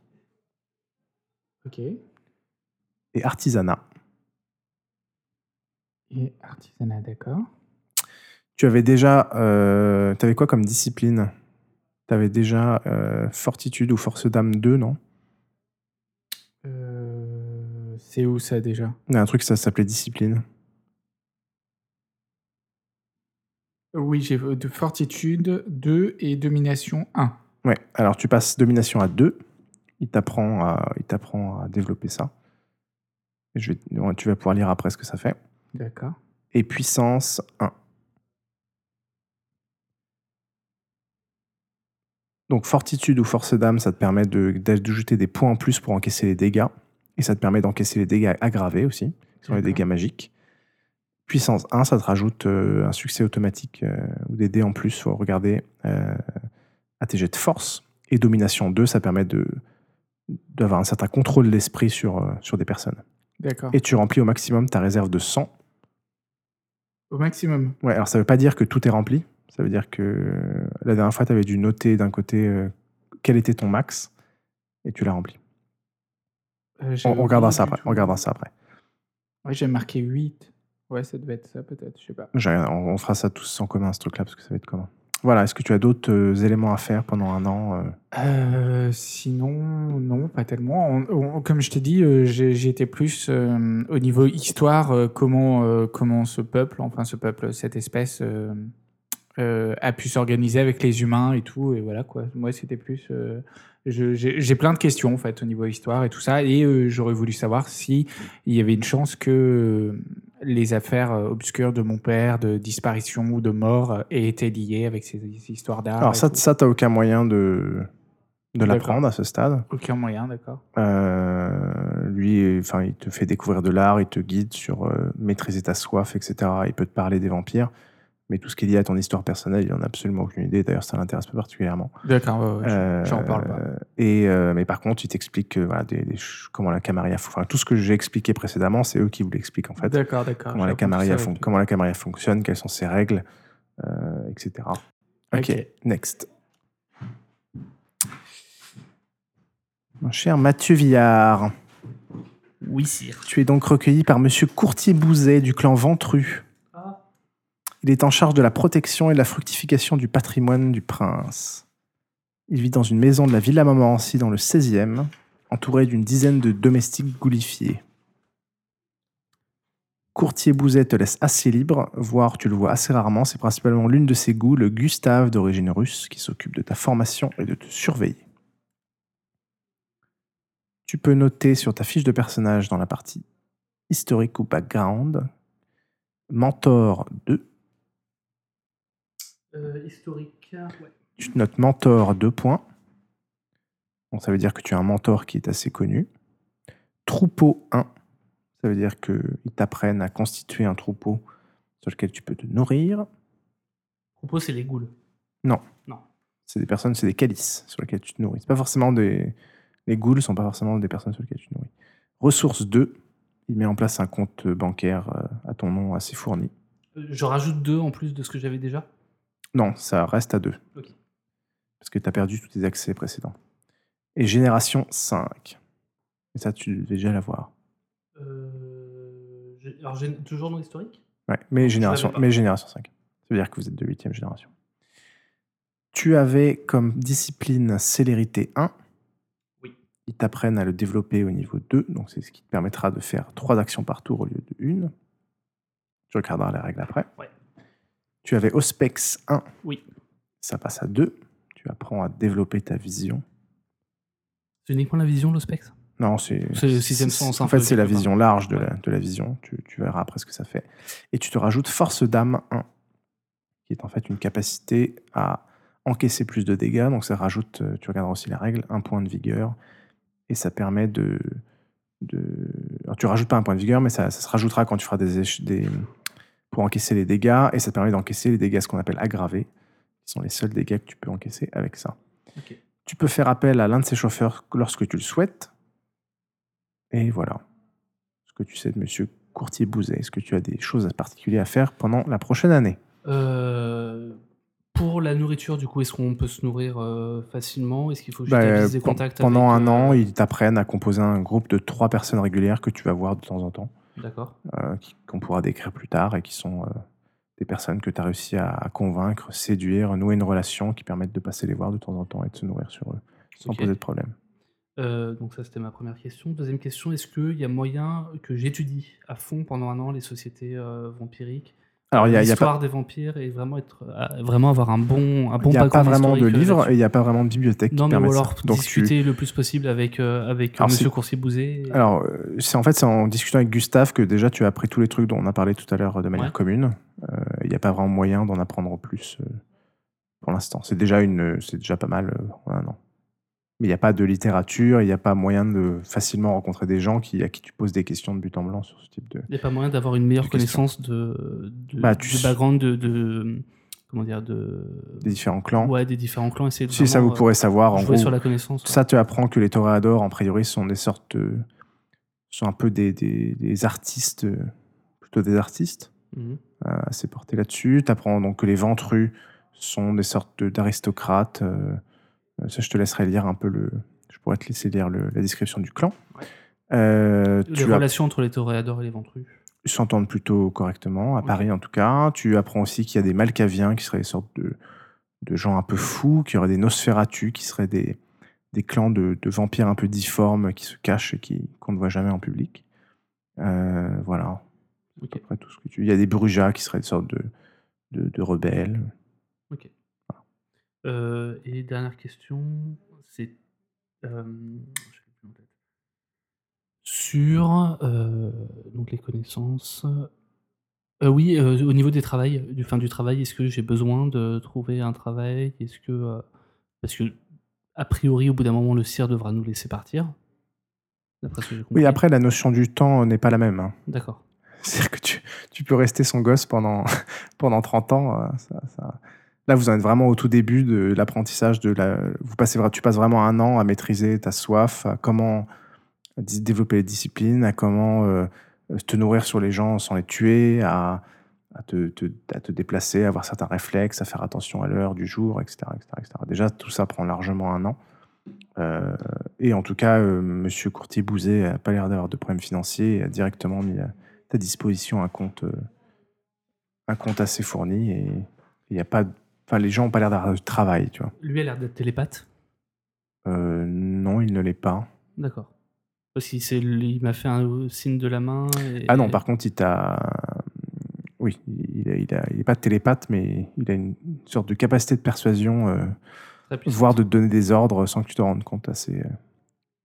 Ok. et artisanat. Et artisanat, d'accord. Tu avais déjà, euh, t'avais quoi comme discipline? T'avais déjà euh, fortitude ou force d'âme 2, non? Euh, c'est où ça déjà? Il y a un truc, ça s'appelait discipline. Oui, j'ai euh, de fortitude 2 et domination 1. Ouais, alors tu passes domination à 2. Il t'apprend à, il t'apprend à développer ça. Et je vais, tu vas pouvoir lire après ce que ça fait. D'accord. Et puissance 1. Donc fortitude ou force d'âme, ça te permet de- d'ajouter des points en plus pour encaisser les dégâts. Et ça te permet d'encaisser les dégâts aggravés aussi, qui sont les dégâts magiques. Puissance 1, ça te rajoute euh, un succès automatique euh, ou des dés en plus, faut regarder, euh, à tes jets de force. Et domination 2, ça permet de d'avoir un certain contrôle de l'esprit sur, euh, sur des personnes. D'accord. Et tu remplis au maximum ta réserve de sang Au maximum. Ouais, alors ça veut pas dire que tout est rempli. Ça veut dire que la dernière fois, tu avais dû noter d'un côté euh, quel était ton max et tu l'as rempli. Euh, On, on regardera ça après. On regardera ça après. Ouais, j'ai marqué 8. Ouais, ça devait être ça, peut-être. Je sais pas. On, on fera ça tous en commun, ce truc-là, parce que ça va être commun. Voilà, est-ce que tu as d'autres euh, éléments à faire pendant un an euh? Sinon, non, pas tellement. Comme je t'ai dit, j'ai- j'étais plus au niveau histoire, comment, comment ce peuple, enfin ce peuple, cette espèce, euh, a pu s'organiser avec les humains et tout. Et voilà quoi. Moi, c'était plus. euh, j'ai plein de questions en fait au niveau histoire et tout ça. Et euh, j'aurais voulu savoir si il y avait une chance que les affaires obscures de mon père, de disparition ou de mort, aient été liées avec ces, ces histoires d'art. Alors, ça, tout. ça t'as aucun moyen de, de l'apprendre à ce stade. Aucun moyen, d'accord. Lui, enfin, il te fait découvrir de l'art, il te guide sur maîtriser ta soif, etc. Il peut te parler des vampires, mais tout ce qui est lié à ton histoire personnelle, il en a absolument aucune idée. D'ailleurs, ça l'intéresse pas particulièrement. D'accord, ouais, ouais, je- Euh, j'en parle pas. Et euh, mais par contre, il t'explique que, voilà, des, des ch- comment la Camarilla, enfin tout ce que j'ai expliqué précédemment, c'est eux qui vous l'expliquent en fait. D'accord, d'accord. Comment la, Camarilla fon- comment la Camarilla fonctionne, quelles sont ses règles, euh, etc. ok, Ok. next. Mon cher Mathieu Villard, Oui, sire. tu es donc recueilli par Monsieur Courtier Bouzet du clan Ventru. Il est en charge de la protection et de la fructification du patrimoine du prince. Il vit dans une maison de la Villa Montmorency dans le 16e, entouré d'une dizaine de domestiques goulifiés. Courtier Bouzet te laisse assez libre, voire tu le vois assez rarement, c'est principalement l'une de ses goûts, le Gustave d'origine russe, qui s'occupe de ta formation et de te surveiller. Tu peux noter sur ta fiche de personnage dans la partie historique ou background, mentor 2, Euh, historique. Ouais. tu te notes mentor 2 points. Donc ça veut dire que tu as un mentor qui est assez connu. Troupeau 1, ça veut dire qu'ils t'apprennent à constituer un troupeau sur lequel tu peux te nourrir. Propos, c'est les ghouls. C'est des personnes, c'est des calices sur lesquels tu te nourris. C'est pas forcément des. Les ghouls sont pas forcément des personnes sur lesquelles tu te nourris. Ressource 2, il met en place un compte bancaire euh, à ton nom assez fourni. Euh, Je rajoute deux en plus de ce que j'avais déjà. Non, ça reste à 2. Ok. Parce que tu as perdu tous tes accès précédents. Et génération 5. Et ça, tu devais déjà l'avoir. Euh, alors, toujours dans l'historique Ouais, mais génération, mais génération 5. Ça veut dire que vous êtes de 8 génération. Tu avais comme discipline célérité 1. Oui. Ils t'apprennent à le développer au niveau 2. Donc, c'est ce qui te permettra de faire 3 actions par tour au lieu de 1. Tu regarderas les règles après. Ouais. Tu avais Auspex 1. Oui. Ça passe à 2. Tu apprends à développer ta vision. C'est uniquement la vision, spectre Non, c'est. Le sixième sens, En fait, c'est la vision large de, Ouais. la, de la vision. Tu, tu verras après ce que ça fait. Et tu te rajoutes Force d'âme 1, qui est en fait une capacité à encaisser plus de dégâts. Donc ça rajoute, euh, tu regarderas aussi la règle, un point de vigueur. Et ça permet de. de... Alors, tu rajoutes pas un point de vigueur, mais ça, ça se rajoutera quand tu feras des, des. Pour encaisser les dégâts. Et ça permet d'encaisser les dégâts, ce qu'on appelle aggravés, qui sont les seuls dégâts que tu peux encaisser avec ça. Tu peux faire appel à l'un de ces chauffeurs lorsque tu le souhaites. Et voilà. Ce que tu sais de Monsieur Courtier Bouzet. Est-ce que tu as des choses particulières à faire pendant la prochaine année? Euh, Pour la nourriture, du coup, est-ce qu'on peut se nourrir euh, facilement? Est-ce qu'il faut que Bah, j'établisse des contacts Pendant avec, un an, euh, ils t'apprennent à composer un groupe de trois personnes régulières que tu vas voir de temps en temps, D'accord. euh, qu'on pourra décrire plus tard et qui sont euh, des personnes que tu as réussi à, convaincre, séduire, nouer une relation qui permettent de passer les voir de temps en temps et de se nourrir sur eux sans poser de problème. Euh, donc ça, c'était ma première question. Deuxième question, est-ce qu'il y a moyen que j'étudie à fond pendant un an les sociétés euh, vampiriques? Alors, il n'y a, y a pas, l'histoire des vampires et vraiment, être, euh, vraiment avoir un bon, un bon il y a pas vraiment de euh, livres là-dessus. et il n'y a pas vraiment de bibliothèque Non, qui mais ou permet ça. alors Donc, tu- discuter le plus possible avec, euh, avec euh, Alors, Monsieur c'est- Coursier Bouzet. et- Alors, euh, c'est en fait c'est en discutant avec Gustave que déjà tu as appris tous les trucs dont on a parlé tout à l'heure euh, de manière Ouais. commune. Euh, Il n'y a pas vraiment moyen d'en apprendre plus euh, pour l'instant. C'est déjà une, c'est déjà pas mal euh, un an. Mais il n'y a pas de littérature, il n'y a pas moyen de facilement rencontrer des gens qui, à qui tu poses des questions de but en blanc sur ce type de. Il n'y a pas moyen d'avoir une meilleure connaissance de, de Bah, tu- background de, de- comment dire de des différents clans. ouais des différents clans. Essayer de si ça vous pourrez savoir, euh, en jouer gros, sur la connaissance. ouais. ça te apprend que les toréadors, en priori, sont des sortes, de- sont un peu des, des- des artistes, euh, plutôt des artistes. Mhm. euh, assez porté là-dessus. Tu apprends donc que les ventrus sont des sortes d'aristocrates. euh, euh, ça, je te laisserai lire un peu le. Je pourrais te laisser lire le- la description du clan. Ouais. Euh, Les tu as- relations entre les toréadors et les ventrus. ils s'entendent plutôt correctement, à. Paris en tout cas. Tu apprends aussi qu'il y a des Malkaviens qui seraient des sortes de, de gens un peu fous, qu'il y aurait des Nosferatu qui seraient des, des clans de, de vampires un peu difformes qui se cachent et qui, qu'on ne voit jamais en public. Euh, voilà. Ok. Après tout ce que tu... Il y a des Brujas qui seraient des sortes de, de, de rebelles. Euh, et dernière question, c'est euh, sur euh, donc les connaissances. Oui, au niveau des travails, du fin du travail, est-ce que j'ai besoin de trouver un travail? Est-ce que parce que a priori, au bout d'un moment, le CIR devra nous laisser partir. Ce que. Oui, après, la notion du temps n'est pas la même. hein. D'accord. C'est-à-dire que tu, tu peux rester son gosse pendant, *laughs* pendant 30 ans. ça- ça- Là, vous en êtes vraiment au tout début de l'apprentissage. De la... vous passez, tu passes vraiment un an à maîtriser ta soif, à comment développer les disciplines, à comment euh, te nourrir sur les gens sans les tuer, à, te, déplacer, à avoir certains réflexes, à faire attention à l'heure du jour, etc., etc., etc. Déjà, tout ça prend largement un an. Euh, et en tout cas, euh, Monsieur Courtier-Bouzet n'a pas l'air d'avoir de problème financier et a directement mis à ta disposition un compte, euh, un compte assez fourni et il y a pas, de- enfin les gens n'ont pas l'air d'avoir de travail, tu vois. Lui a l'air d'être télépathe. Euh, non, il ne l'est pas. D'accord. Parce qu'il s'est- il m'a fait un signe de la main. et- Ah non, par contre, il t'a, oui, il n'est il a- il est pas télépathe, mais il a une sorte de capacité de persuasion, euh, Très puissant. voire de te donner des ordres sans que tu te rendes compte, assez, euh,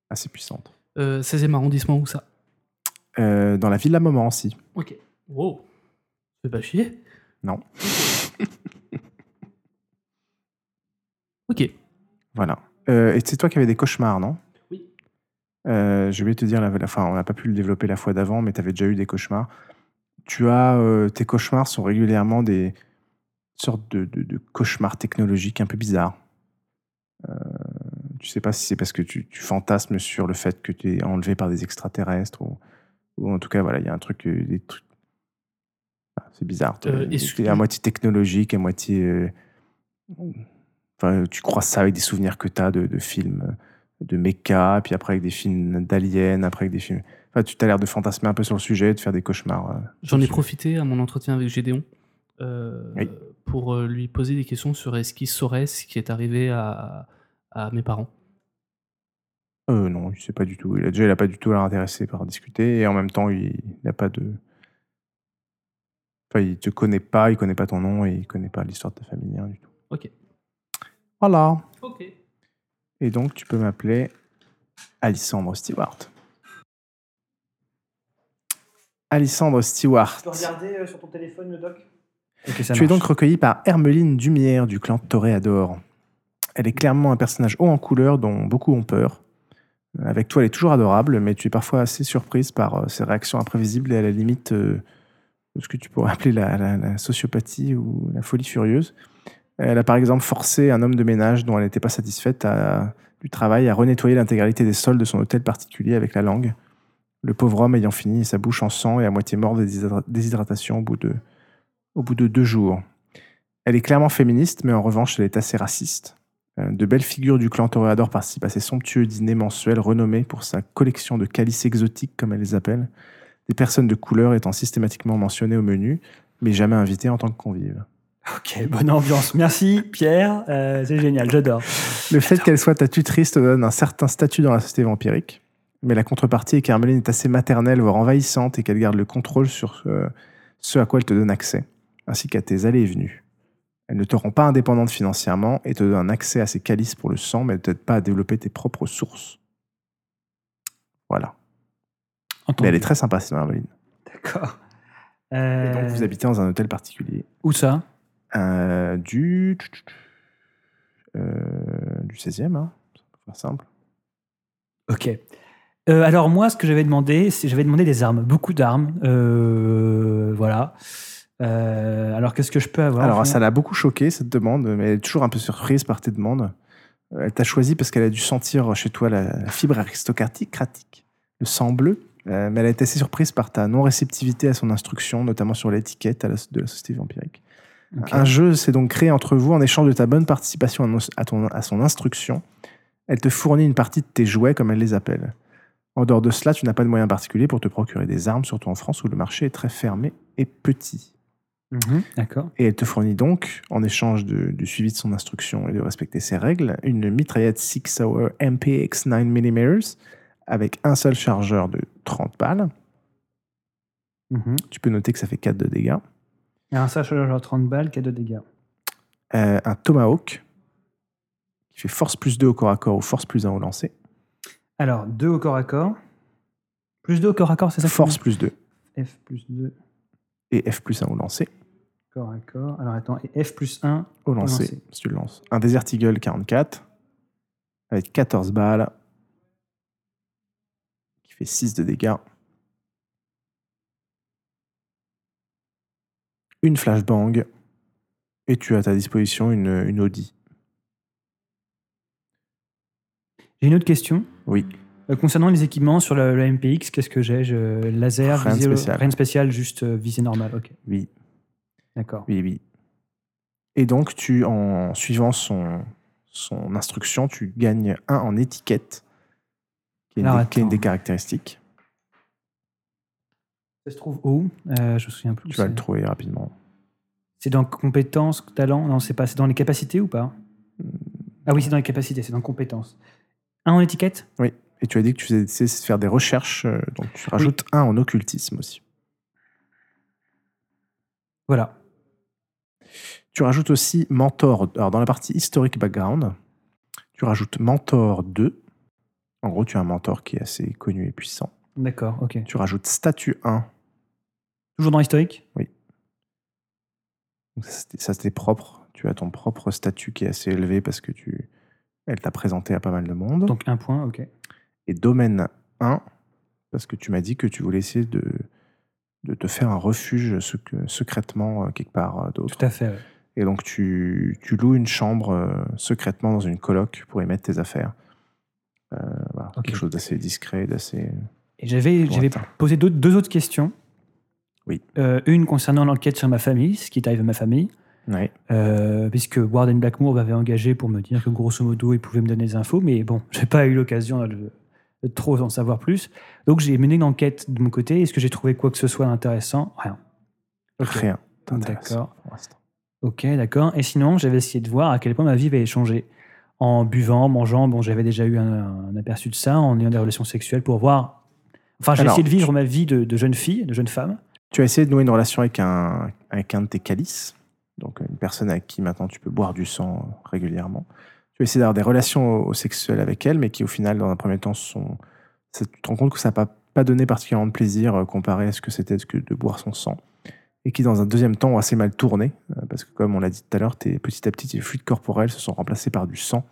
assez puissante. Euh, 16e arrondissement, où ça? Euh, dans la ville de la aussi. Ok. Wow. Fais pas chier? Non. Ok. Voilà. Euh, et c'est toi qui avais des cauchemars, non? Oui. Euh, je vais te dire, la, la- enfin, on n'a pas pu le développer la fois d'avant, mais tu avais déjà eu des cauchemars. Tu as, euh, tes cauchemars sont régulièrement des sortes de, de- de cauchemars technologiques un peu bizarres. Euh, tu sais pas si c'est parce que tu, tu fantasmes sur le fait que tu es enlevé par des extraterrestres ou, ou en tout cas, voilà, il y a un truc, des trucs. Ah, c'est bizarre. Es que- à moitié technologique, à moitié. Enfin, tu crois ça avec des souvenirs que tu as de, de films euh, de mecha, puis après avec des films d'aliens, après avec des films. Enfin, tu as l'air de fantasmer un peu sur le sujet, de faire des cauchemars. euh, J'en ai profité à mon entretien avec Gédéon euh, Oui. pour lui poser des questions sur est-ce qu'il saurait ce qui est arrivé à, à mes parents. Euh, non, il sait pas du tout. Il a, déjà, il n'a pas du tout l'air intéressé par discuter, et en même temps, il n'a pas de. Enfin, il te connaît pas, il connaît pas ton nom, et il connaît pas l'histoire de ta famille, rien du tout. Ok. Voilà. Ok. Et donc, tu peux m'appeler Alissandre Stewart. Alissandre Stewart. regarder sur ton téléphone le doc? Tu es donc recueilli par Hermeline Dumière du clan Toréador. Elle est clairement un personnage haut en couleur dont beaucoup ont peur. Euh, Avec toi, elle est toujours adorable, mais tu es parfois assez surprise par euh, ses réactions imprévisibles et à la limite euh, de ce que tu pourrais appeler la, la- la sociopathie ou la folie furieuse. Elle a par exemple forcé un homme de ménage dont elle n'était pas satisfaite du travail à renettoyer l'intégralité des sols de son hôtel particulier avec la langue. Le pauvre homme ayant fini sa bouche en sang et à moitié mort de déshydra- déshydratation au bout de, au bout de deux jours. Elle est clairement féministe, mais en revanche, elle est assez raciste. Euh, De belles figures du clan Toréador participent à ces somptueux dîners mensuels renommés pour sa collection de calices exotiques, comme elle les appelle, des personnes de couleur étant systématiquement mentionnées au menu, mais jamais invitées en tant que convives. Ok, bonne ambiance. Merci Pierre, Euh, c'est génial, j'adore. Le fait qu'elle soit ta tutrice te donne un certain statut dans la société vampirique, mais la contrepartie est qu'Armeline est assez maternelle, voire envahissante, et qu'elle garde le contrôle sur euh, ce à quoi elle te donne accès, ainsi qu'à tes allées et venues. Elle ne te rend pas indépendante financièrement et te donne un accès à ses calices pour le sang, mais elle ne t'aide pas à développer tes propres sources. Voilà. Mais elle est très sympa, sinon, Armeline. D'accord. Et Euh, donc, vous habitez dans un hôtel particulier. Où ça? Euh, du... euh, du 16e, hein. Ça peut faire simple. Ok. Euh, alors moi, ce que j'avais demandé, c'est j'avais demandé des armes, beaucoup d'armes. Euh, voilà. Euh, alors qu'est-ce que je peux avoir Alors, ça l'a beaucoup choqué, cette demande, mais elle est toujours un peu surprise par tes demandes. Euh, Elle t'a choisi parce qu'elle a dû sentir chez toi la, la fibre aristocratique, cratique, le sang bleu, euh, mais elle a été assez surprise par ta non-réceptivité à son instruction, notamment sur l'étiquette de la société vampirique. Un jeu s'est donc créé entre vous en échange de ta bonne participation à, ton- son instruction. Elle te fournit une partie de tes jouets, comme elle les appelle. En dehors de cela, tu n'as pas de moyens particuliers pour te procurer des armes, surtout en France où le marché est très fermé et petit. Mhm, D'accord. Et elle te fournit donc, en échange de- du suivi de son instruction et de respecter ses règles, une mitraillette 6 Hour MPX 9 mm avec un seul chargeur de 30 balles. Mhm. Tu peux noter que ça fait 4 de dégâts. Alors ça, genre 30 balles, 4 de dégâts. Euh, un Tomahawk qui fait force plus 2 au corps à corps ou force plus 1 au lancer. Alors, 2 au corps à corps. Plus 2 au corps à corps, c'est ça Force plus 2 F plus 2 et F plus 1 au lancer. corps à corps. Alors attends, et F plus 1. Au lancer, lancer. si tu le lances. Un Desert Eagle 44 avec 14 balles qui fait 6 de dégâts. Une flashbang et tu as à ta disposition une, une Audi. J'ai une autre question. Oui. Euh, concernant les équipements sur le, le MPX, qu'est-ce que j'ai? Je- Laser, Rien visée- spécial. rien de spécial, juste euh, visée normale. Ok, Oui, d'accord. oui, oui. Et donc, tu, en suivant son, son instruction, tu gagnes un en étiquette, qui est une, Alors, des, qui est une des caractéristiques. Ça se trouve où? Euh, Je me souviens plus. Tu vas le trouver rapidement. C'est dans compétences, talent? Non, c'est pas. C'est dans les capacités ou pas? Ah oui, c'est dans les capacités, c'est dans compétences. Un en étiquette? Et tu as dit que tu faisais faire des recherches, euh, donc tu rajoutes un en occultisme aussi. Voilà. Tu rajoutes aussi Mentor. Alors, dans la partie historique background, tu rajoutes Mentor 2. En gros, tu as un mentor qui est assez connu et puissant. D'accord, ok. Tu rajoutes Statut 1. Toujours dans l'historique? Donc, Ça, c'était- propre. Tu as ton propre statut qui est assez élevé parce que tu, elle t'a présenté à pas mal de monde. Donc un point, ok. et domaine 1, parce que tu m'as dit que tu voulais essayer de, de te faire un refuge sec- secrètement euh, quelque part euh, d'autre. Tout à fait. ouais. Et donc, tu, tu loues une chambre euh, secrètement dans une coloc pour y mettre tes affaires. Euh, voilà, Ok. Quelque chose d'assez discret, d'assez. Et j'avais j'avais posé deux autres questions. Oui. Euh, une concernant l'enquête sur ma famille, ce qui t'arrive à ma famille. Ouais. Euh, puisque Warden Blackmore m'avait engagé pour me dire que grosso modo il pouvait me donner des infos, mais bon, j'ai pas eu l'occasion de, de trop en savoir plus. Donc j'ai mené une enquête de mon côté. Est-ce que j'ai trouvé quoi que ce soit d'intéressant? Rien. Ok. Rien. D'accord. Ok, d'accord. Et sinon, j'avais essayé de voir à quel point ma vie avait changé. En buvant, mangeant, bon, j'avais déjà eu un, un aperçu de ça, en ayant des relations sexuelles pour voir. Enfin, j'ai essayé de vivre ma vie de, de jeune fille, de jeune femme. Tu as essayé de nouer une relation avec un, avec un de tes calices, donc une personne avec qui maintenant tu peux boire du sang euh, régulièrement. Tu as essayé d'avoir des relations sexuelles avec elle, mais qui au final, dans un premier temps, sont. ça- tu te rends compte que ça n'a pas, pas donné particulièrement de plaisir euh, comparé à ce que c'était de boire son sang. Et qui, dans un deuxième temps, ont assez mal tourné, euh, parce que comme on l'a dit tout à l'heure, tes, petit à petit, tes fluides corporels se sont remplacés par du sang,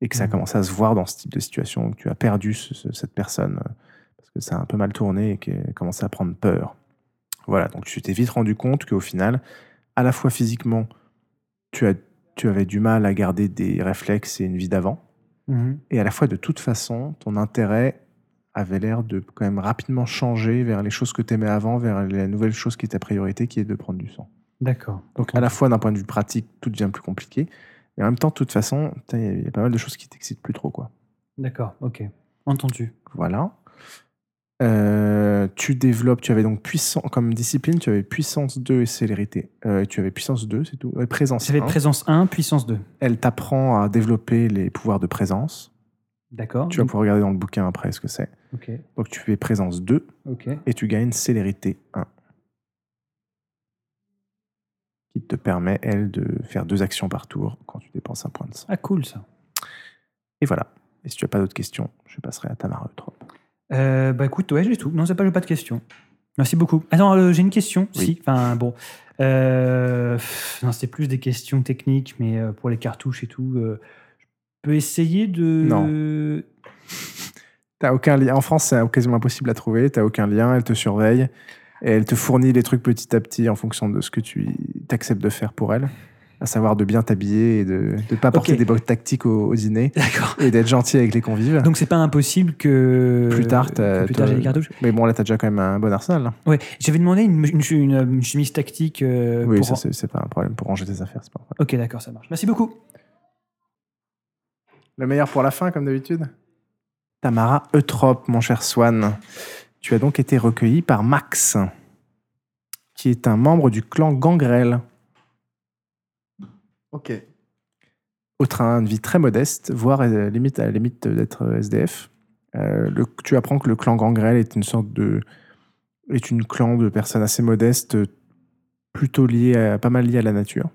et que ça a Mhm. commencé à se voir dans ce type de situation, que tu as perdu ce- ce- cette personne, parce que ça a un peu mal tourné et qu'elle a commencé à prendre peur. Voilà, donc tu t'es vite rendu compte qu'au final, à la fois physiquement, tu, as, tu avais du mal à garder des réflexes et une vie d'avant, et à la fois de toute façon, ton intérêt avait l'air de quand même rapidement changer vers les choses que tu aimais avant, vers la nouvelle chose qui est ta priorité, qui est de prendre du sang. D'accord. Donc à la fois d'un point de vue pratique, tout devient plus compliqué, mais en même temps, de toute façon, putain, il y a- il y a pas mal de choses qui t'excitent plus trop. quoi. D'accord, ok. Entendu. Voilà. Euh, tu développes, tu avais donc puissance, comme discipline, tu avais puissance 2 et célérité. Euh, tu avais puissance 2, c'est tout. Ouais, présence J'avais 1. présence 1, puissance 2. Elle t'apprend à développer les pouvoirs de présence. D'accord. Tu vas pouvoir regarder dans le bouquin après ce que c'est. Ok, Donc tu fais présence 2 ok. et tu gagnes célérité 1. Qui te permet, elle, de faire deux actions par tour quand tu dépenses un point de sang. Ah, cool ça. Et voilà. Et si tu n'as pas d'autres questions, je passerai à Tamara Eutrop. Euh, bah écoute, ouais, j'ai tout. Non, c'est pas, j'ai pas de questions. Merci beaucoup. Attends, euh, j'ai une question. Oui. Si, enfin bon. Euh, pff, non, c'est plus des questions techniques, mais euh, pour les cartouches et tout, euh, je peux essayer de. *laughs* T'as aucun lien. En France, c'est quasiment impossible à trouver. T'as aucun lien. Elle te surveille. Et elle te fournit les trucs petit à petit en fonction de ce que tu t'acceptes de faire pour elle. À savoir de bien t'habiller et de ne pas porter des bottes tactiques au, au dîner et d'être gentil avec les convives. Donc c'est pas impossible que Plus tard, t'as- que plus tard t'as- j'ai des cartouches. Mais bon, là, t'as déjà quand même un bon arsenal. là. Ouais, j'avais demandé une, une, une- une chemise tactique. euh, oui, pour- ça, c'est pas un problème pour ranger tes affaires. pas un. Ok, d'accord, ça marche. Merci beaucoup. Le meilleur pour la fin, comme d'habitude? Tamara Eutrope, mon cher Swan. Tu as donc été recueilli par Max, qui est un membre du clan Gangrel. Ok. au train de vie très modeste, voire euh, limite à la limite d'être euh, SDF. Euh, le- tu apprends que le clan Gangrel est une sorte de est une clan de personnes assez modestes, plutôt liées à, pas mal liées à la nature.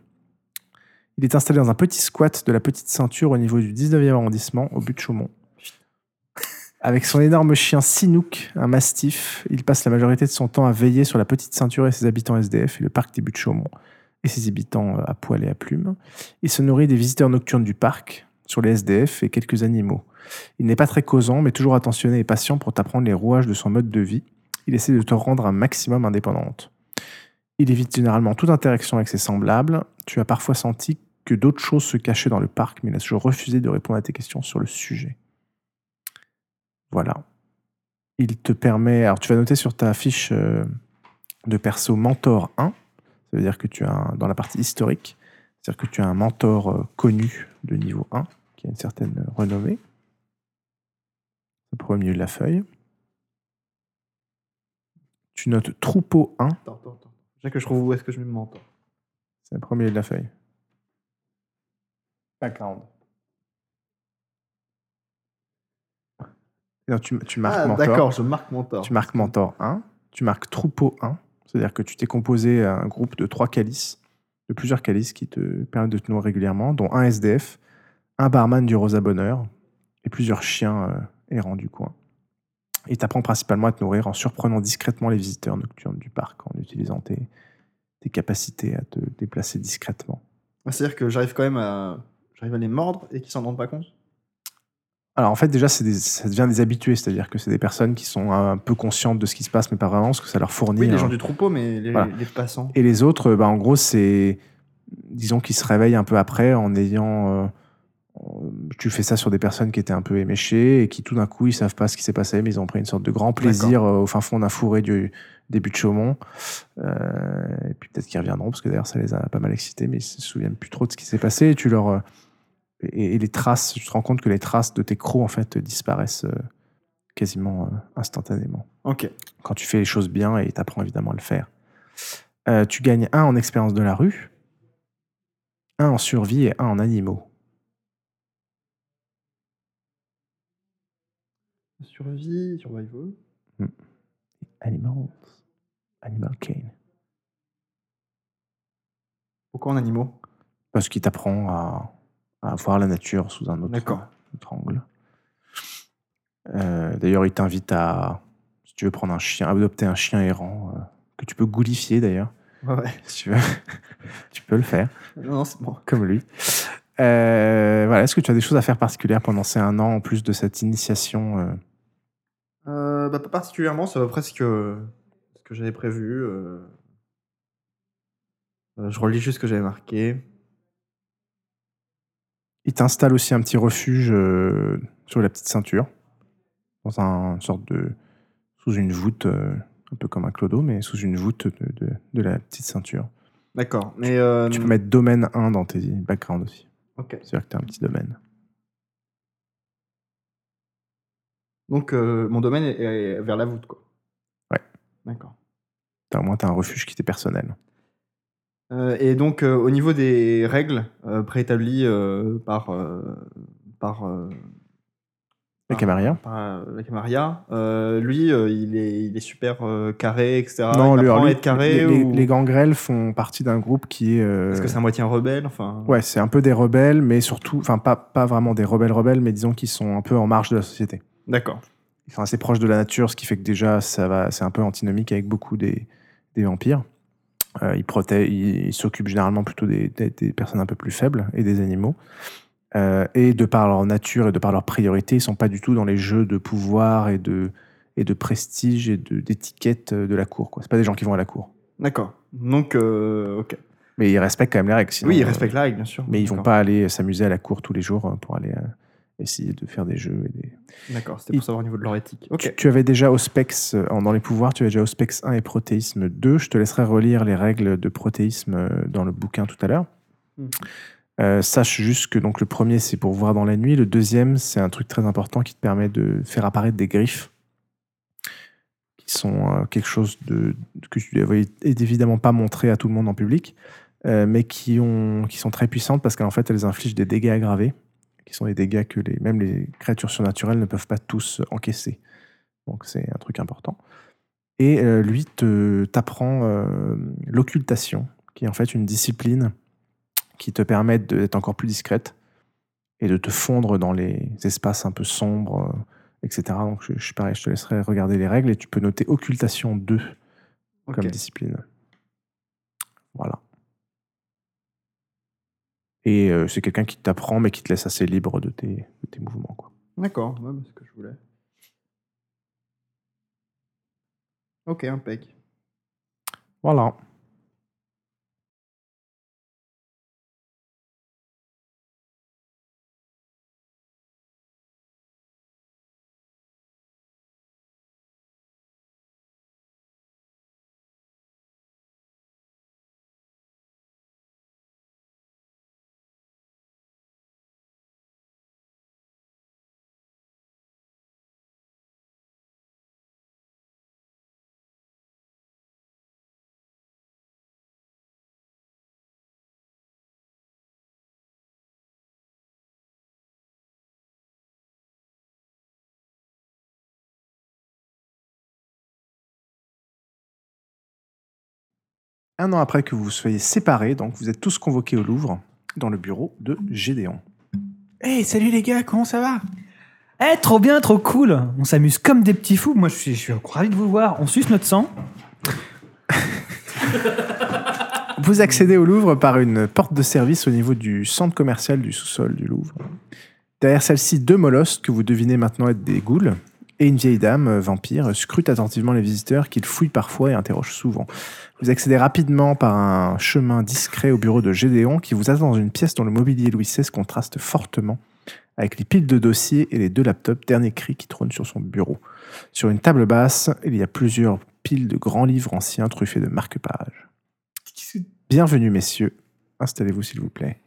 Il est installé dans un petit squat de la petite ceinture au niveau du 19e arrondissement, au but de Chaumont. Avec son énorme chien Sinook, un mastif, il passe la majorité de son temps à veiller sur la petite ceinture et ses habitants SDF et le parc des buts de Chaumont et ses habitants euh, à poil et à plumes. Il se nourrit des visiteurs nocturnes du parc, sur les SDF et quelques animaux. Il n'est pas très causant, mais toujours attentionné et patient pour t'apprendre les rouages de son mode de vie. Il essaie de te rendre un maximum indépendante. Il évite généralement toute interaction avec ses semblables. Tu as parfois senti que d'autres choses se cachaient dans le parc, mais il a toujours refusé de répondre à tes questions sur le sujet. Voilà. Il te permet. Alors, tu vas noter sur ta fiche euh, de perso Mentor 1. Ça veut dire que tu as, un- dans la partie historique, c'est-à-dire que tu as un mentor euh, connu de niveau 1, qui a une certaine renommée. C'est au milieu de la feuille. Tu notes troupeau 1, Attends, attends, attends. Déjà que je trouve où est-ce que je mets mon mentor. c'est le premier de la feuille. Background. Non, tu, tu marques Ah, mentor. d'accord, je marque mentor. Tu marques mentor 1, tu marques troupeau 1, c'est-à-dire que tu t'es composé un groupe de trois calices, de plusieurs calices qui te permettent de te nourrir régulièrement, dont un SDF, un barman du Rosa Bonheur et plusieurs chiens euh, errants du coin. Et tu apprends principalement à te nourrir en surprenant discrètement les visiteurs nocturnes du parc, en utilisant tes, tes capacités à te déplacer discrètement. Ah, C'est-à-dire que j'arrive quand même à... À les mordre et qu'ils s'en rendent pas compte? Alors en fait déjà des- ça devient des habitués, c'est-à-dire que c'est des personnes qui sont un peu conscientes de ce qui se passe mais pas vraiment, parce que ça leur fournit Oui, les un- gens du troupeau, mais les, Voilà. les passants. Et les autres, bah, en gros, c'est. Disons qu'ils se réveillent un peu après en ayant. euh, tu fais ça sur des personnes qui étaient un peu éméchées et qui tout d'un coup, ils savent pas ce qui s'est passé, mais ils ont pris une sorte de grand plaisir euh, au fin fond d'un fourré du début de Chaumont. Euh, et puis peut-être qu'ils reviendront, parce que d'ailleurs, ça les a pas mal excités, mais ils se souviennent plus trop de ce qui s'est passé. Et tu leur. Et, et les traces, tu te rends compte que les traces de tes crocs, en fait, disparaissent euh, quasiment euh, instantanément Ok. quand tu fais les choses bien et tu apprends évidemment à le faire. Euh, tu gagnes un en expérience de la rue, un en survie et un en animaux. Survie, survival. Animals. Animal Cane. Pourquoi en animaux? Parce qu'il t'apprend à, à voir la nature sous un autre, autre angle. Euh, D'ailleurs, il t'invite à, si tu veux prendre un chien, adopter un chien errant, euh, que tu peux goulifier d'ailleurs, Ouais, si tu veux. *laughs* tu peux le faire. Non, c'est bon. comme lui. Euh, voilà, Est-ce que tu as des choses à faire particulières pendant ces un an en plus de cette initiation euh, Euh, bah, pas particulièrement, c'est à peu près ce que, ce que j'avais prévu. euh. Euh, je relis juste ce que j'avais marqué. Il t'installe aussi un petit refuge euh, sur la petite ceinture, dans un une sorte de. sous une voûte, euh, un peu comme un clodo, mais sous une voûte de, de- de la petite ceinture. D'accord, mais... euh, Tu peux mettre domaine 1 dans tes backgrounds aussi. Ok. C'est-à-dire que tu as un petit domaine. Donc, euh, mon domaine est, est vers la voûte, quoi. Ouais. D'accord. T'as- Au moins, tu as un refuge qui t'est personnel. Euh, et donc, euh, au niveau des règles euh, préétablies par, par, La par, euh, la Camarilla, euh, lui, euh, il, est, il est super euh, carré, etc. non, il lui, lui, être carré les, ou... les gangrels font partie d'un groupe qui est. Est-ce que c'est à moitié un rebelle enfin... Ouais, c'est un peu des rebelles, mais surtout, enfin, pas, pas vraiment des rebelles rebelles, mais disons qu'ils sont un peu en marge de la société. D'accord. Ils sont assez proches de la nature, ce qui fait que déjà, ça va, c'est un peu antinomique avec beaucoup des, des vampires. Euh, ils s'occupent généralement plutôt des, des- des personnes un peu plus faibles et des animaux. Euh, et de par leur nature et de par leur priorité, ils sont pas du tout dans les jeux de pouvoir et de, et de prestige et d'étiquette de la cour. Ce pas des gens qui vont à la cour. D'accord. Donc, euh, ok. Mais ils respectent quand même les règles. sinon, oui, ils respectent la règle, bien sûr. Mais ils vont D'accord. pas aller s'amuser à la cour tous les jours pour aller essayer de faire des jeux. Et des... D'accord, c'était pour savoir au niveau de leur éthique. Tu, tu avais déjà Auspex, euh, dans les pouvoirs, tu avais déjà Auspex 1 et Protéisme 2. Je te laisserai relire les règles de protéisme euh, dans le bouquin tout à l'heure. Mhm. Euh, sache juste que donc le premier c'est pour voir dans la nuit, le deuxième c'est un truc très important qui te permet de faire apparaître des griffes qui sont euh, quelque chose de que tu devrais évidemment pas montrer à tout le monde en public, euh, mais qui ont qui sont très puissantes parce qu'en fait elles infligent des dégâts aggravés, qui sont des dégâts que les même les créatures surnaturelles ne peuvent pas tous encaisser. Donc c'est un truc important. Et euh, lui t'apprend euh, l'occultation, qui est en fait une discipline qui te permet d'être encore plus discrète et de te fondre dans les espaces un peu sombres, euh, etc. Donc je, je suis pareil, je te laisserai regarder les règles et tu peux noter occultation 2 comme discipline. Voilà. Et euh, c'est quelqu'un qui t'apprend mais qui te laisse assez libre de tes, de tes mouvements. Quoi. D'accord, ouais, bah, c'est ce que je voulais. Ok, impec. Voilà. Un an après que vous soyez séparés, donc vous êtes tous convoqués au Louvre, dans le bureau de Gédéon. Hey, salut les gars, comment ça va? Eh, trop bien, trop cool. On s'amuse comme des petits fous. Moi, je suis, je suis ravi de vous voir. On suce notre sang. *laughs* Vous accédez au Louvre par une porte de service au niveau du centre commercial du sous-sol du Louvre. Derrière celle-ci, deux molosses que vous devinez maintenant être des ghouls et une vieille dame euh, vampire scrute attentivement les visiteurs qu'ils fouillent parfois et interrogent souvent. Vous accédez rapidement par un chemin discret au bureau de Gédéon qui vous attend dans une pièce dont le mobilier Louis XVI contraste fortement avec les piles de dossiers et les deux laptops dernier cri qui trônent sur son bureau. Sur une table basse, il y a plusieurs piles de grands livres anciens truffés de marque-pages. Bienvenue, messieurs. Installez-vous, s'il vous plaît.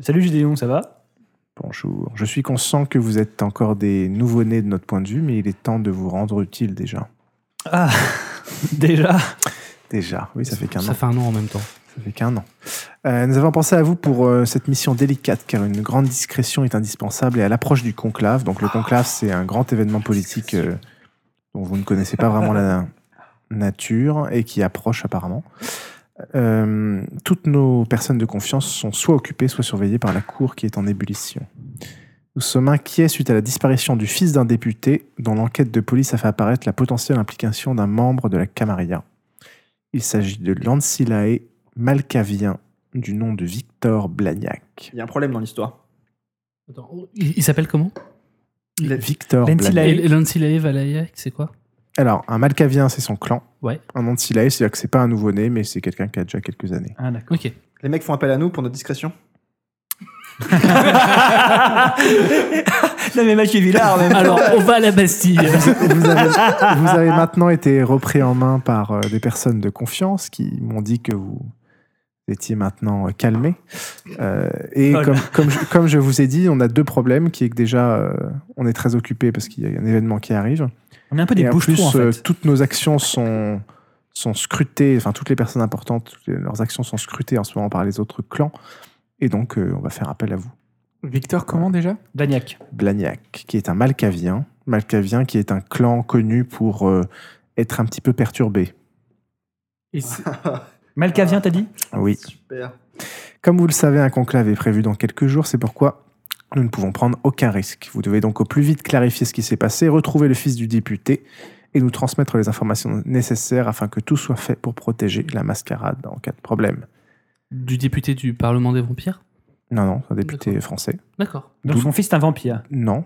Salut Gédéon, ça va? Bonjour. Je suis conscient que vous êtes encore des nouveau-nés de notre point de vue, mais il est temps de vous rendre utile déjà. Ah, *laughs* déjà? Déjà, oui, ça fait qu'un Ça an. fait un an en même temps. Ça fait qu'un an. Euh, nous avons pensé à vous pour euh, cette mission délicate, car une grande discrétion est indispensable et à l'approche du conclave. Donc le conclave, c'est un grand événement politique euh, dont vous ne connaissez pas vraiment la nature et qui approche apparemment. Euh, toutes nos personnes de confiance sont soit occupées, soit surveillées par la cour qui est en ébullition. Nous sommes inquiets suite à la disparition du fils d'un député dont l'enquête de police a fait apparaître la potentielle implication d'un membre de la Camarilla. Il s'agit de Lancilae Malcavien, du nom de Victor Blagnac. Il y a un problème dans l'histoire. Attends, il il s'appelle comment? Victor Lancilae. Blagnac. Lancilae Valayak, c'est quoi? Alors, un Malcavien, c'est son clan. Ouais. Un Lancilae, c'est-à-dire que c'est pas un nouveau-né, mais c'est quelqu'un qui a déjà quelques années. Ah, d'accord. Ok. Les mecs font appel à nous pour notre discrétion. *laughs* non, mais Mathieu Villard, même. Alors, on va à la Bastille. vous, avez, vous avez maintenant été repris en main par euh, des personnes de confiance qui m'ont dit que vous étiez maintenant euh, calmé. Euh, et Oh comme, comme, je, comme je vous ai dit, on a deux problèmes, qui est que déjà, euh, on est très occupé parce qu'il y a un événement qui arrive. On est un peu des Et en bouches plus, en euh, fait. toutes nos actions sont, sont scrutées, enfin toutes les personnes importantes, les- leurs actions sont scrutées en ce moment par les autres clans. Et donc, euh, on va faire appel à vous. Victor, comment déjà? Blagnac. Blagnac, qui est un Malcavien. Malcavien qui est un clan connu pour euh, être un petit peu perturbé. Et Malcavien, t'as dit? Oui. Super. Comme vous le savez, un conclave est prévu dans quelques jours, c'est pourquoi nous ne pouvons prendre aucun risque. Vous devez donc au plus vite clarifier ce qui s'est passé, retrouver le fils du député et nous transmettre les informations nécessaires afin que tout soit fait pour protéger la mascarade en cas de problème. Du député du Parlement des vampires? Non, non, c'est un député français. D'accord. Donc son fils est un vampire? Non.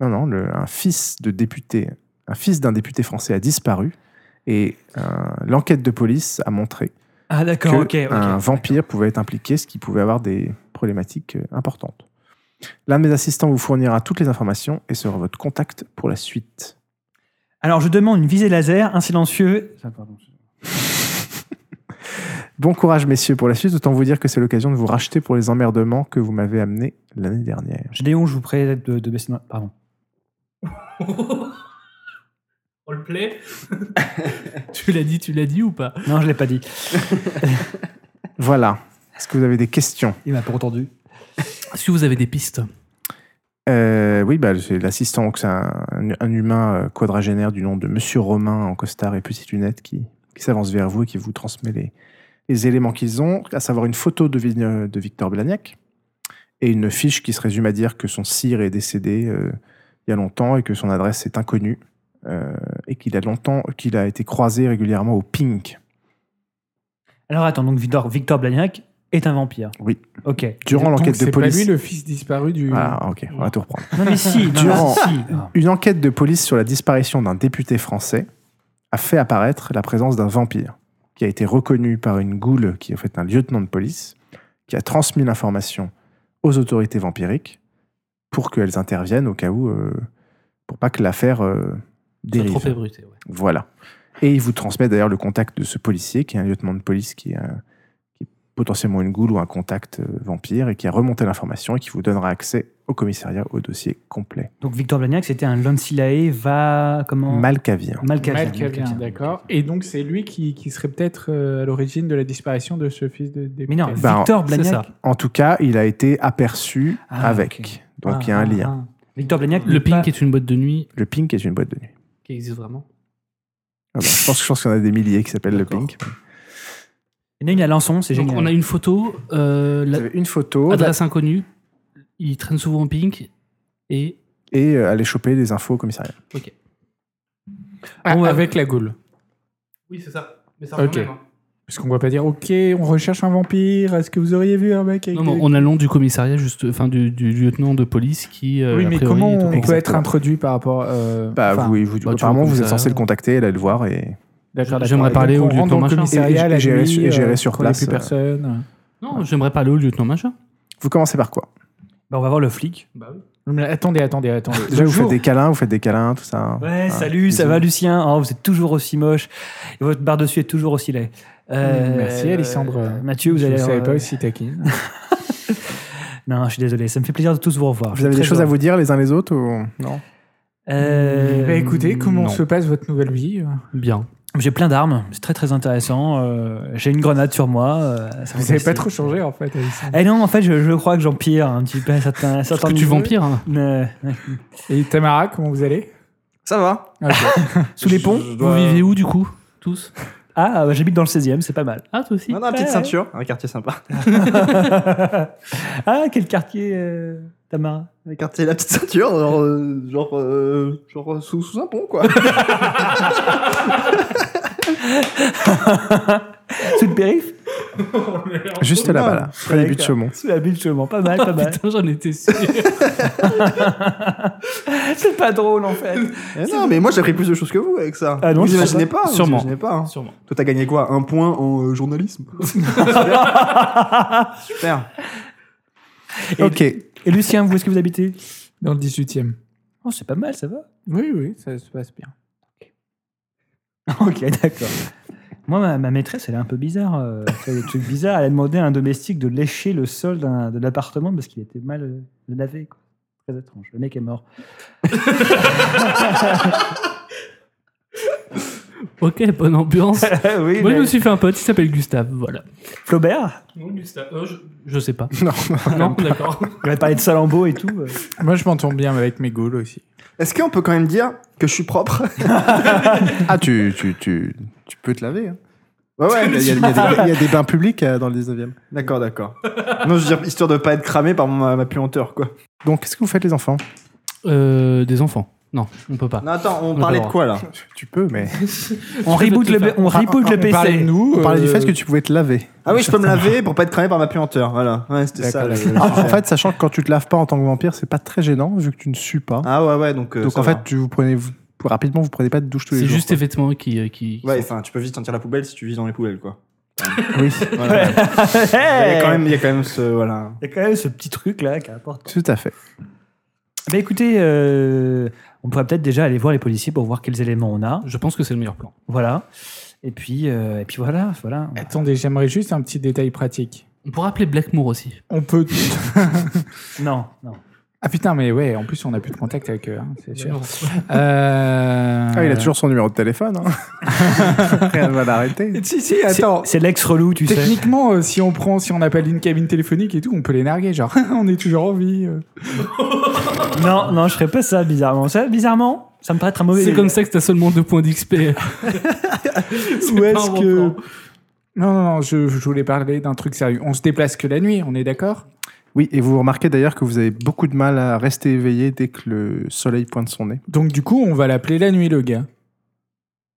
Non, non, le- un fils de député, un fils d'un député français a disparu et euh, l'enquête de police a montré Ah, que d'accord, ok. ok. un vampire pouvait être impliqué, ce qui pouvait avoir des problématiques euh, importantes. L'un de mes assistants vous fournira toutes les informations et sera votre contact pour la suite. Alors, je demande une visée laser, un silencieux. *laughs* Bon courage, messieurs, pour la suite. Autant vous dire que c'est l'occasion de vous racheter pour les emmerdements que vous m'avez amenés l'année dernière. Gédéon, je vous prie de, de baisser. ma- Pardon. *laughs* Roleplay *laughs* Tu l'as dit, tu l'as dit ou pas? Non, je l'ai pas dit. *laughs* Voilà. Est-ce que vous avez des questions? Il m'a pas entendu. Est-ce que vous avez des pistes? Euh, Oui, bah, c'est l'assistant, c'est un, un humain euh, quadragénaire du nom de Monsieur Romain en costard et petites lunettes qui, qui s'avance vers vous et qui vous transmet les, les éléments qu'ils ont, à savoir une photo de, Vi- de Victor Blagnac et une fiche qui se résume à dire que son sire est décédé euh, il y a longtemps et que son adresse est inconnue euh, et qu'il a longtemps qu'il a été croisé régulièrement au Pink. Alors attends, donc Victor, Victor Blagnac est un vampire. Oui. Ok. Durant l'enquête de C'est pas police. lui le fils disparu du. Ah, ok, on va tout reprendre. Non mais si, non, Durant- si. Ah. Une enquête de police sur la disparition d'un député français a fait apparaître la présence d'un vampire qui a été reconnu par une goule qui est en fait un lieutenant de police qui a transmis l'information aux autorités vampiriques pour qu'elles interviennent au cas où, euh, pour pas que l'affaire euh, dérive. trop ébruité, ouais. Voilà. Et il vous transmet d'ailleurs le contact de ce policier, qui est un lieutenant de police, qui est, un- qui est potentiellement une goule ou un contact euh, vampire, et qui a remonté l'information et qui vous donnera accès au commissariat, au dossier complet. Donc Victor Blagnac, c'était un Lancilae va comment? Malcavien. Malcavien. Malcavien, d'accord. Et donc, c'est lui qui, qui serait peut-être euh, à l'origine de la disparition de ce fils de député. Mais non, Ben, Victor C'est Blagnac. ça. En tout cas, il a été aperçu Ah, avec. Donc il y a Ah, un ah, lien. ah. Victor Blagnac. Le Pink pas- est une boîte de nuit Le Pink est une boîte de nuit. Qui existe vraiment. Ah bah, je pense, je pense qu'il y en a des milliers qui s'appellent le. Pink. Il y en a une à Lançon, c'est génial. on a une photo, euh, la- une photo adresse inconnue. Il traîne souvent en Pink et et euh, aller choper les infos au commissariat. ok. Ah, Bon, avec la goule. Oui c'est ça. Mais ça revient Ok. même, Parce qu'on va pas dire, ok, on recherche un vampire. Est-ce que vous auriez vu un mec avec Non, non, des- on a le nom du commissariat, juste, enfin du, du lieutenant de police qui. euh, Oui, mais priori, comment on peut être introduit par rapport. euh, Bah, vous, vous- bah, apparemment, vous êtes censé le contacter, aller le voir et. J'aimerais parler au lieutenant machin. commissariat Et- gérer- euh, sur place, plus euh, personne. Non, j'aimerais parler au lieutenant machin. vous commencez par quoi? Bah, on va voir le flic. Bah oui. Mais attendez, attendez, attendez. Déjà, vous faites des câlins, vous faites des câlins, tout ça. Ouais, Ah, salut, ça va Lucien? Oh, Vous êtes toujours aussi moche. Et votre barre dessus est toujours aussi laid. Euh, Merci, Alexandre. euh, Mathieu, vous je allez. ne savais euh, pas aussi taquine. *laughs* Non, je suis désolé. Ça me fait plaisir de tous vous revoir. Vous avez des choses à vous dire les uns les autres ou non Euh, Bah, écoutez, comment non. se passe votre nouvelle vie Bien. J'ai plein d'armes. C'est très très intéressant. Euh, J'ai une grenade sur moi. euh, ça Vous me n'avez pas trop changé en fait, Alexandre. Eh non, en fait, je, je crois que j'empire un petit peu certains, certains *laughs* que tu vampires. hein. Euh. Et Tamara, comment vous allez? Ça va. *laughs* Sous les ponts Je Vous dois- vivez où du coup Tous? Ah, bah, j'habite dans le 16e, c'est pas mal. Ah, toi aussi Non, non, petite Ouais. ceinture. Un quartier sympa. *laughs* ah, quel quartier, euh, Tamara? Un quartier, la petite ceinture, genre, euh, genre, euh, genre sous, sous un pont, quoi. *laughs* *laughs* Sous le périph' Juste là-bas, là, près des buts de Chaumont. Sous la bulle de Chaumont. Pas mal, pas mal. Putain, j'en étais sûr. *laughs* c'est pas drôle, en fait. Eh non, mais moi j'ai appris plus de choses que vous avec ça. Ah non, vous je imaginez pas. vous Sûrement. imaginez pas. hein. Sûrement. Toi, t'as gagné quoi? Un point en euh, journalisme *laughs* Super. Et- Ok. Et Lucien, vous, est-ce que vous habitez? Dans le 18e. Oh, c'est pas mal, ça va. Oui, oui, ça se passe bien. *laughs* ok, d'accord. Moi, ma, ma maîtresse, elle est un peu bizarre. euh, elle fait des trucs bizarres. Elle a demandé à un domestique de lécher le sol de l'appartement parce qu'il était mal euh, lavé. Quoi. Très étrange. Le mec est mort. *laughs* Ok, bonne ambiance. *laughs* oui, Moi, je mais- me suis fait un pote, il s'appelle Gustave. Voilà. Flaubert Non, Gustave. euh, je, je sais pas. *laughs* Non. Non, d'accord. Il va parler de Salambo et tout. euh. Moi, je m'entends bien avec mes ghouls aussi. Est-ce qu'on peut quand même dire que je suis propre *laughs* Ah, tu, tu, tu, tu peux te laver. hein. Ouais, ouais. Il y, a- y des- il y a des bains publics euh, dans le 19e. D'accord, d'accord. non, je veux dire, histoire de pas être cramé par ma, ma puanteur, quoi. Donc, qu'est-ce que vous faites, les enfants? Euh, des enfants. Non, on peut pas. Non, attends, on On parlait de quoi là Tu peux, mais. *laughs* On reboot le, on reboot le On parlait de PC. nous. On parlait du euh, fait que tu pouvais te laver. Ah oui, je peux me laver *laughs* pour pas être cramé par ma puanteur. Voilà. Ouais, c'était ça. Ah, en fait, sachant que quand tu te laves pas en tant que vampire, c'est pas très gênant vu que tu ne sues pas. Ah ouais, ouais, donc. euh, Donc en va. fait, tu vous prenez vous- rapidement, vous prenez pas de douche tous les C'est jours. juste tes vêtements qui. euh, qui Ouais, enfin, tu peux vite sentir la poubelle si tu vis dans les poubelles, quoi. *laughs* Oui, Voilà. Il y a quand Hey même, il y a quand même ce, voilà. Il y a quand même ce petit truc là qui important. tout à fait. Bah écoutez, euh, on pourrait peut-être déjà aller voir les policiers pour voir quels éléments on a. Je pense que c'est le meilleur plan. Voilà. Et puis, euh, et puis voilà, voilà. Attendez, j'aimerais juste un petit détail pratique. On pourrait appeler Blackmoor aussi. On peut. *laughs* Non, non. Ah putain, mais ouais, en plus, on n'a plus de contact avec eux, hein, c'est sûr. Euh... Ah, il a toujours son numéro de téléphone. Hein. *laughs* Rien ne va l'arrêter. Si, si, C'est- attends. C'est l'ex relou, tu sais. Techniquement, euh, si on prend, si on appelle une cabine téléphonique et tout, on peut les narguer. Genre, *laughs* on est toujours en vie. euh. *laughs* Non, non, je ferais pas ça, bizarrement. Ça, bizarrement, ça me paraît être un mauvais. C'est comme ça que t'as seulement deux points d'XP. Ou est-ce que. plan. Non, non, non, je, je voulais parler d'un truc sérieux. On se déplace que la nuit, on est d'accord? Oui, et vous remarquez d'ailleurs que vous avez beaucoup de mal à rester éveillé dès que le soleil pointe son nez. Donc, du coup, on va l'appeler la nuit, le gars.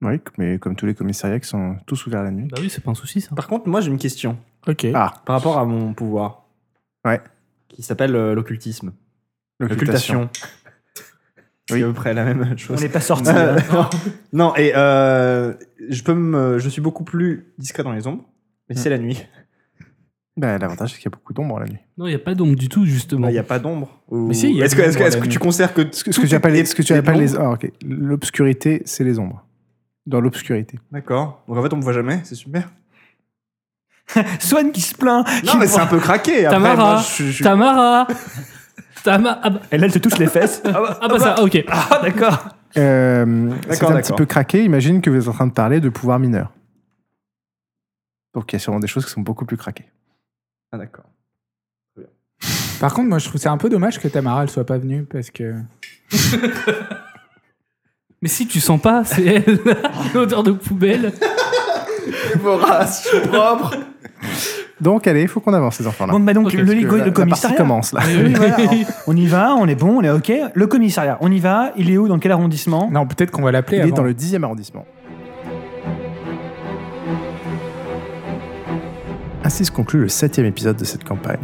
Oui, mais comme tous les commissariats qui sont tous ouverts la nuit. Bah oui, c'est pas un souci ça. Par contre, moi j'ai une question Ok. Ah, par rapport à mon pouvoir. Ouais. Qui s'appelle euh, l'occultisme. l'occultation. C'est à peu près la même On chose. n'est pas sorti. *laughs* Euh, hein. non, et euh, je, peux me, je suis beaucoup plus discret dans les ombres, mais c'est la nuit. Ben, L'avantage, c'est qu'il y a beaucoup d'ombre la nuit. Non, il n'y a pas d'ombre du tout, justement. Il n'y a pas d'ombre. Ou- Mais si, il y a Est-ce que, est-ce que, que tu considères que Ce que, ce que tu appelles, ce que tu est appelles les. ah. L'obscurité, c'est les ombres. Dans l'obscurité. D'accord. Donc en fait, on me voit jamais, c'est super. *laughs* Swan qui se plaint. Non, mais c'est un peu craqué. Après, Tamara. moi, je, je- Tamara *laughs* Tamara ah, bah, Et là, elle te touche les fesses. *laughs* Ah, bah, ah bah ça, ok. ah, d'accord. Euh, c'est un petit peu craqué. Imagine que vous êtes en train de parler de pouvoir mineur. Donc il y a sûrement des choses qui sont beaucoup plus craquées. Ah, d'accord. Par contre, moi, je trouve c'est un peu dommage que Tamara elle soit pas venue parce que. *laughs* Mais si tu sens pas, c'est elle. *laughs* L'odeur de poubelle. *laughs* Vorace, propre. Donc allez, il faut qu'on avance, ces enfants-là. Bon, bah donc, le, la- le la partie commissariat. commence là. Oui, voilà. on y va, on est bon, on est OK. Le commissariat, on y va. Il est où Dans quel arrondissement? Non, peut-être qu'on va l'appeler Il est avant. dans le 10e arrondissement. Ainsi se conclut le septième épisode de cette campagne.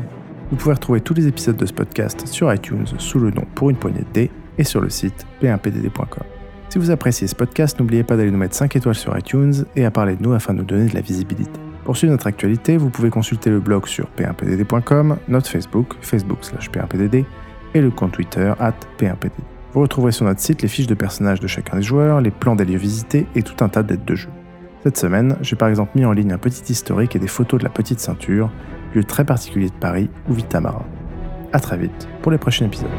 Vous pouvez retrouver tous les épisodes de ce podcast sur iTunes sous le nom Pour une poignée de dés et sur le site p1pdd.com. Si vous appréciez ce podcast, n'oubliez pas d'aller nous mettre 5 étoiles sur iTunes et à parler de nous afin de nous donner de la visibilité. Pour suivre notre actualité, vous pouvez consulter le blog sur p1pdd.com, notre Facebook, facebook slash p1pdd, et le compte Twitter at p1pdd. Vous retrouverez sur notre site les fiches de personnages de chacun des joueurs, les plans des lieux visités et tout un tas d'aides de jeu. Cette semaine, j'ai par exemple mis en ligne un petit historique et des photos de la petite ceinture, lieu très particulier de Paris où vit Tamara. A très vite pour les prochains épisodes.